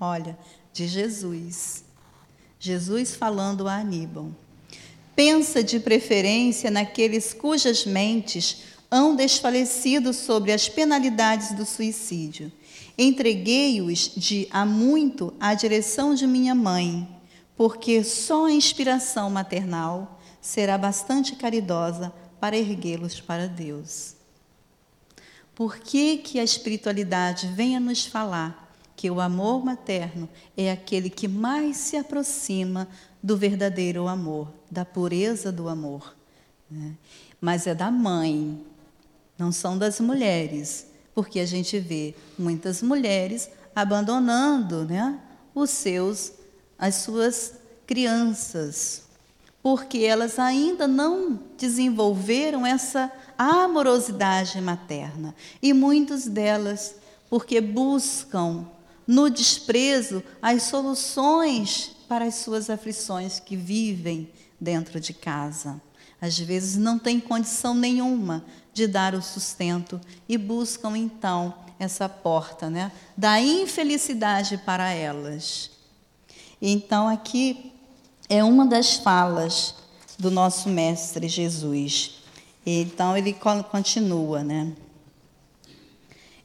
Olha, de Jesus. Jesus falando a Aníbal. Pensa de preferência naqueles cujas mentes hão desfalecido sobre as penalidades do suicídio. Entreguei-os de há muito à direção de minha mãe, porque só a inspiração maternal será bastante caridosa para erguê-los para Deus. Por que, que a espiritualidade vem a nos falar que o amor materno é aquele que mais se aproxima do verdadeiro amor, da pureza do amor? Né? Mas é da mãe, não são das mulheres, porque a gente vê muitas mulheres abandonando né, os seus, as suas crianças, porque elas ainda não desenvolveram essa amorosidade materna. E muitas delas, porque buscam no desprezo as soluções para as suas aflições que vivem dentro de casa. Às vezes não tem condição nenhuma de dar o sustento e buscam então essa porta, né, da infelicidade para elas. Então aqui é uma das falas do nosso mestre Jesus. Então ele continua, né?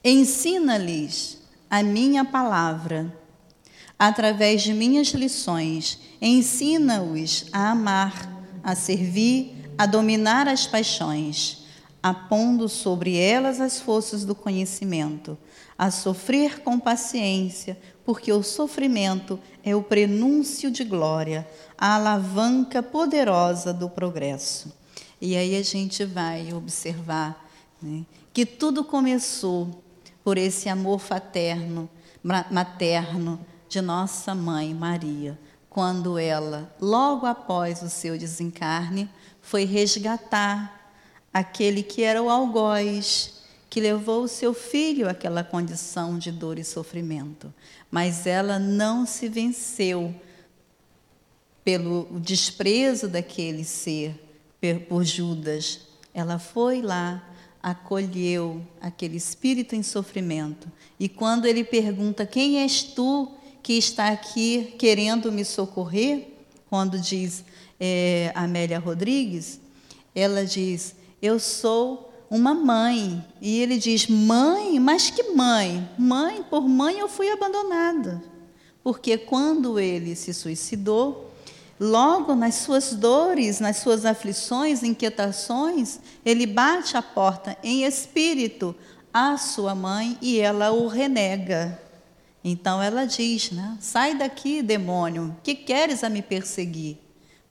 Ensina-lhes a minha palavra através de minhas lições. Ensina-os a amar, a servir, a dominar as paixões, apondo sobre elas as forças do conhecimento, a sofrer com paciência, porque o sofrimento é o prenúncio de glória, a alavanca poderosa do progresso. E aí a gente vai observar né, que tudo começou por esse amor fraterno, materno de nossa mãe Maria, quando ela, logo após o seu desencarne, foi resgatar aquele que era o algoz, que levou o seu filho àquela condição de dor e sofrimento. Mas ela não se venceu pelo desprezo daquele ser por Judas. Ela foi lá, acolheu aquele espírito em sofrimento. E quando ele pergunta: Quem és tu que está aqui querendo me socorrer? Quando diz é, Amélia Rodrigues, ela diz: Eu sou uma mãe. E ele diz: Mãe? Mas que mãe? Mãe, por mãe eu fui abandonada. Porque quando ele se suicidou, Logo, nas suas dores, nas suas aflições, inquietações, ele bate a porta em espírito à sua mãe e ela o renega. Então ela diz, né? Sai daqui, demônio, que queres a me perseguir?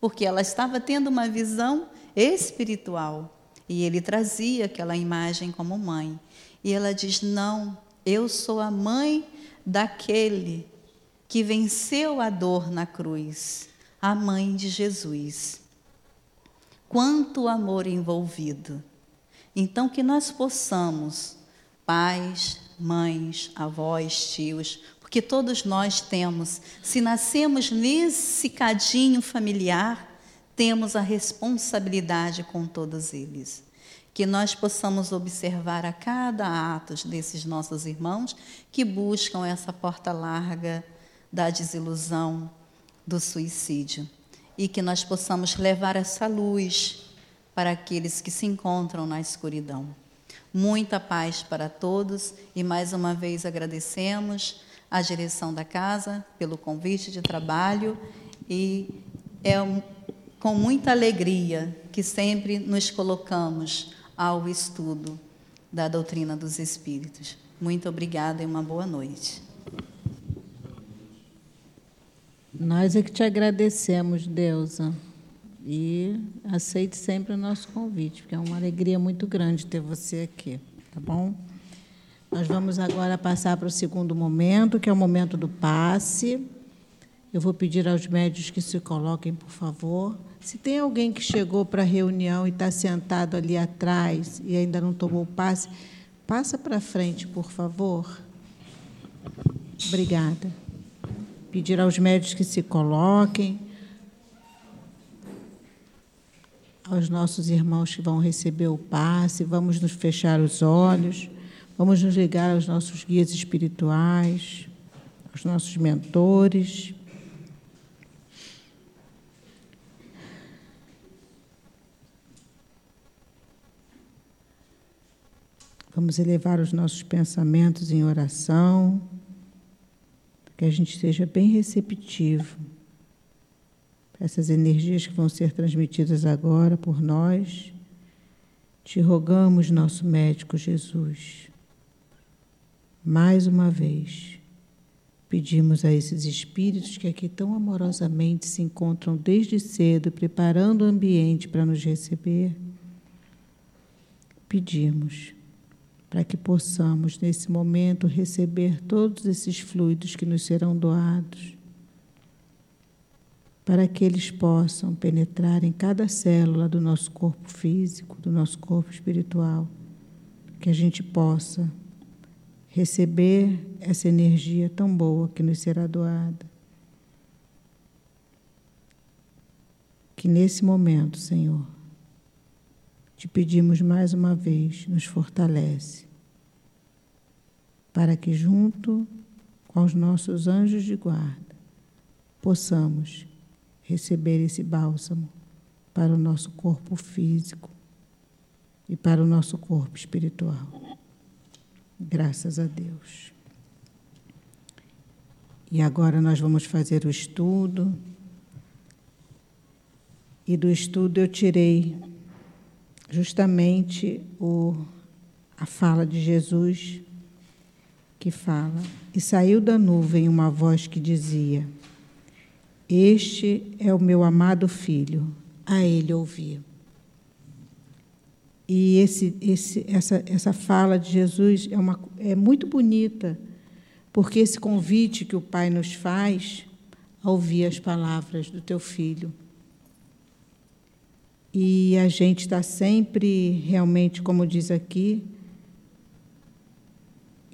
Porque ela estava tendo uma visão espiritual e ele trazia aquela imagem como mãe. E ela diz: Não, eu sou a mãe daquele que venceu a dor na cruz a mãe de Jesus. Quanto amor envolvido. Então, que nós possamos, pais, mães, avós, tios, porque todos nós temos, se nascemos nesse cadinho familiar, temos a responsabilidade com todos eles. Que nós possamos observar a cada ato desses nossos irmãos que buscam essa porta larga da desilusão, do suicídio e que nós possamos levar essa luz para aqueles que se encontram na escuridão. Muita paz para todos e mais uma vez agradecemos a direção da casa pelo convite de trabalho e é um, com muita alegria que sempre nos colocamos ao estudo da doutrina dos Espíritos. Muito obrigada e uma boa noite. Nós é que te agradecemos, Deusa. E aceite sempre o nosso convite, porque é uma alegria muito grande ter você aqui, tá bom? Nós vamos agora passar para o segundo momento, que é o momento do passe. Eu vou pedir aos médios que se coloquem, por favor. Se tem alguém que chegou para a reunião e está sentado ali atrás e ainda não tomou o passe, passa para frente, por favor. Obrigada pedir aos médicos que se coloquem. Aos nossos irmãos que vão receber o passe, vamos nos fechar os olhos, vamos nos ligar aos nossos guias espirituais, aos nossos mentores. Vamos elevar os nossos pensamentos em oração, que a gente seja bem receptivo essas energias que vão ser transmitidas agora por nós. Te rogamos, nosso médico Jesus, mais uma vez, pedimos a esses espíritos que aqui tão amorosamente se encontram desde cedo, preparando o ambiente para nos receber, pedimos para que possamos, nesse momento, receber todos esses fluidos que nos serão doados para que eles possam penetrar em cada célula do nosso corpo físico, do nosso corpo espiritual, que a gente possa receber essa energia tão boa que nos será doada. Que nesse momento, Senhor, te pedimos mais uma vez, nos fortalece, para que junto com os nossos anjos de guarda possamos receber esse bálsamo para o nosso corpo físico e para o nosso corpo espiritual. Graças a Deus. E agora nós vamos fazer o estudo. E do estudo eu tirei justamente o, a fala de Jesus, que fala: E saiu da nuvem uma voz que dizia: este é o meu amado filho, a ele ouvi. E esse, esse, essa, essa fala de Jesus é, uma, é muito bonita, porque esse convite que o Pai nos faz a ouvir as palavras do teu filho. E a gente está sempre, realmente, como diz aqui,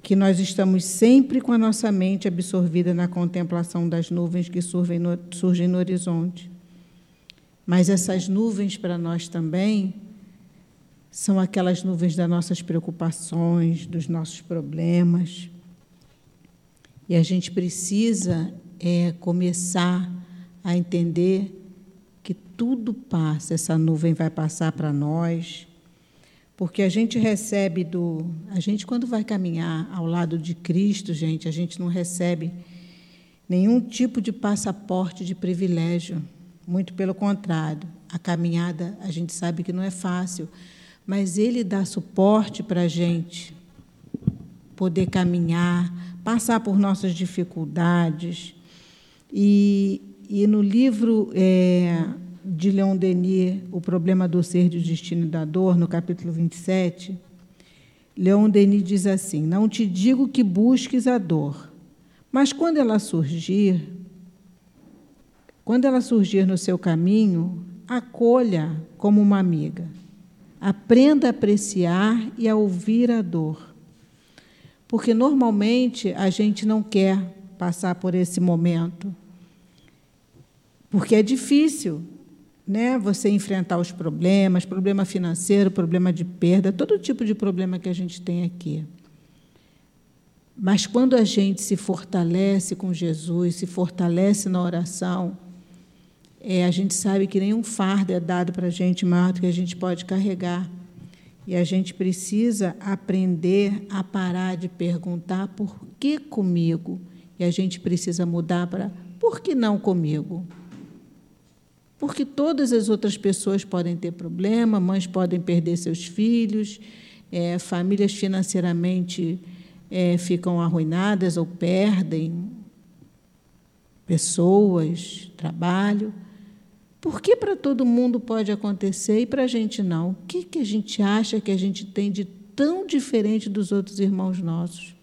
que nós estamos sempre com a nossa mente absorvida na contemplação das nuvens que surgem no, surgem no horizonte. Mas essas nuvens para nós também são aquelas nuvens das nossas preocupações, dos nossos problemas. E a gente precisa é, começar a entender que tudo passa, essa nuvem vai passar para nós porque a gente recebe do. A gente, quando vai caminhar ao lado de Cristo, gente, a gente não recebe nenhum tipo de passaporte de privilégio. Muito pelo contrário. A caminhada, a gente sabe que não é fácil, mas Ele dá suporte para a gente poder caminhar, passar por nossas dificuldades. E, e no livro. É, de Leon Denis, O Problema do Ser de Destino e da Dor, no capítulo 27, Leon Denis diz assim: Não te digo que busques a dor, mas quando ela surgir, quando ela surgir no seu caminho, acolha como uma amiga. Aprenda a apreciar e a ouvir a dor. Porque normalmente a gente não quer passar por esse momento. Porque é difícil, né, você enfrentar os problemas, problema financeiro, problema de perda, todo tipo de problema que a gente tem aqui. Mas quando a gente se fortalece com Jesus, se fortalece na oração, é, a gente sabe que nenhum fardo é dado para a gente maior do que a gente pode carregar. E a gente precisa aprender a parar de perguntar por que comigo? E a gente precisa mudar para por que não comigo? Porque todas as outras pessoas podem ter problema, mães podem perder seus filhos, é, famílias financeiramente é, ficam arruinadas ou perdem pessoas, trabalho. Por que para todo mundo pode acontecer e para a gente não? O que, que a gente acha que a gente tem de tão diferente dos outros irmãos nossos?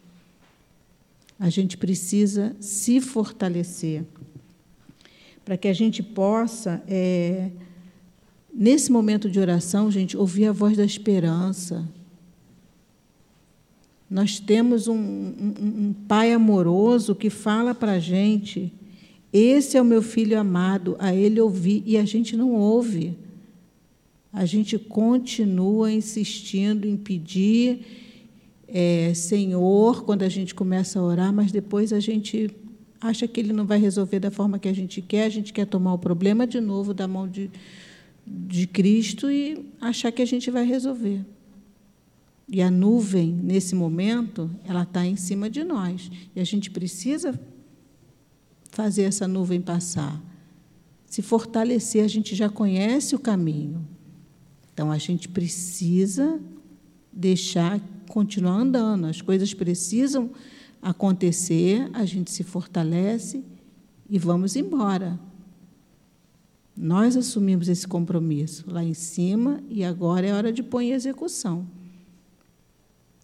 A gente precisa se fortalecer para que a gente possa, é, nesse momento de oração, gente, ouvir a voz da esperança. Nós temos um, um, um Pai amoroso que fala para a gente: esse é o meu filho amado, a ele ouvi, e a gente não ouve. a gente continua insistindo em pedir, é, Senhor, quando a gente começa a orar, mas depois a gente acha que Ele não vai resolver da forma que a gente quer, a gente quer tomar o problema de novo da mão de, de Cristo e achar que a gente vai resolver. E a nuvem, nesse momento, ela está em cima de nós. E a gente precisa fazer essa nuvem passar. Se fortalecer, a gente já conhece o caminho. Então a gente precisa deixar continuar andando. As coisas precisam acontecer, a gente se fortalece e vamos embora. Nós assumimos esse compromisso lá em cima e agora é hora de pôr em execução.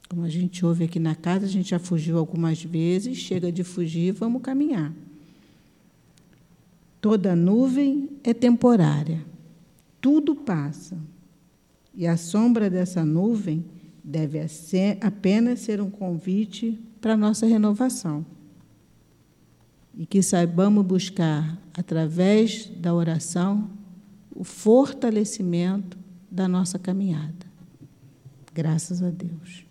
Como a gente ouve aqui na casa, a gente já fugiu algumas vezes, chega de fugir, vamos caminhar. Toda nuvem é temporária, tudo passa. E a sombra dessa nuvem deve apenas ser um convite para a nossa renovação. E que saibamos buscar, através da oração, o fortalecimento da nossa caminhada. Graças a Deus.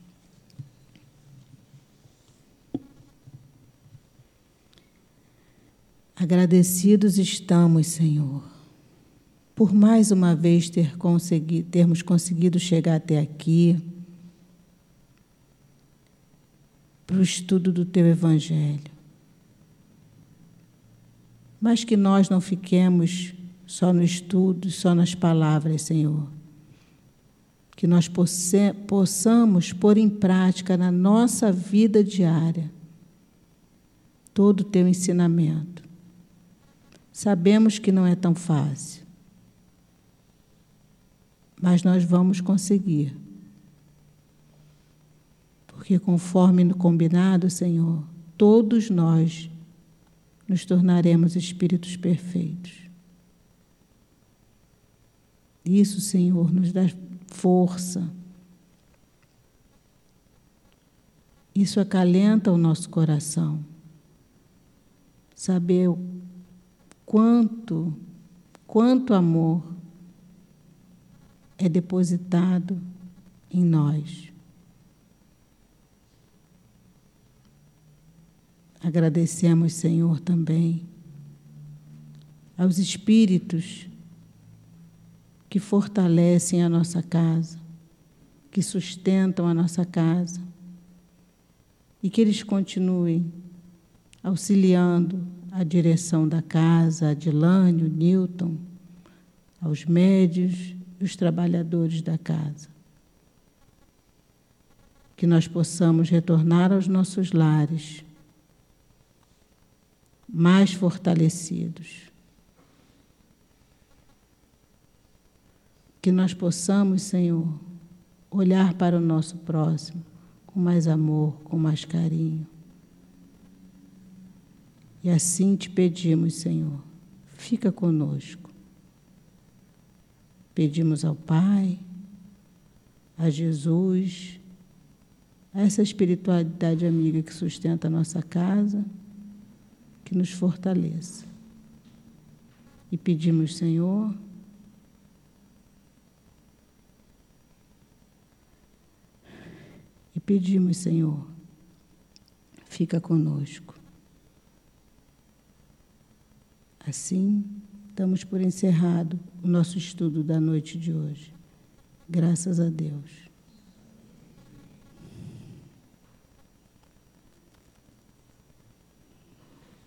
Agradecidos estamos, Senhor, por mais uma vez ter conseguido, termos conseguido chegar até aqui, para o estudo do Teu Evangelho. Mas que nós não fiquemos só no estudo, só nas palavras, Senhor. Que nós possamos pôr em prática na nossa vida diária todo o Teu ensinamento Sabemos que não é tão fácil, mas nós vamos conseguir. Porque, conforme no combinado, Senhor, todos nós nos tornaremos espíritos perfeitos. Isso, Senhor, nos dá força. Isso acalenta o nosso coração. Saber quanto, quanto amor é depositado em nós. Agradecemos, Senhor, também aos espíritos que fortalecem a nossa casa, que sustentam a nossa casa, e que eles continuem auxiliando a direção da casa, a Adilane, o Newton, aos médios e os trabalhadores da casa. Que nós possamos retornar aos nossos lares mais fortalecidos. Que nós possamos, Senhor, olhar para o nosso próximo com mais amor, com mais carinho. E assim te pedimos, Senhor, fica conosco. Pedimos ao Pai, a Jesus, a essa espiritualidade amiga que sustenta a nossa casa, que nos fortaleça. E pedimos, Senhor, e pedimos, Senhor, fica conosco. Assim, damos por encerrado o nosso estudo da noite de hoje. Graças a Deus.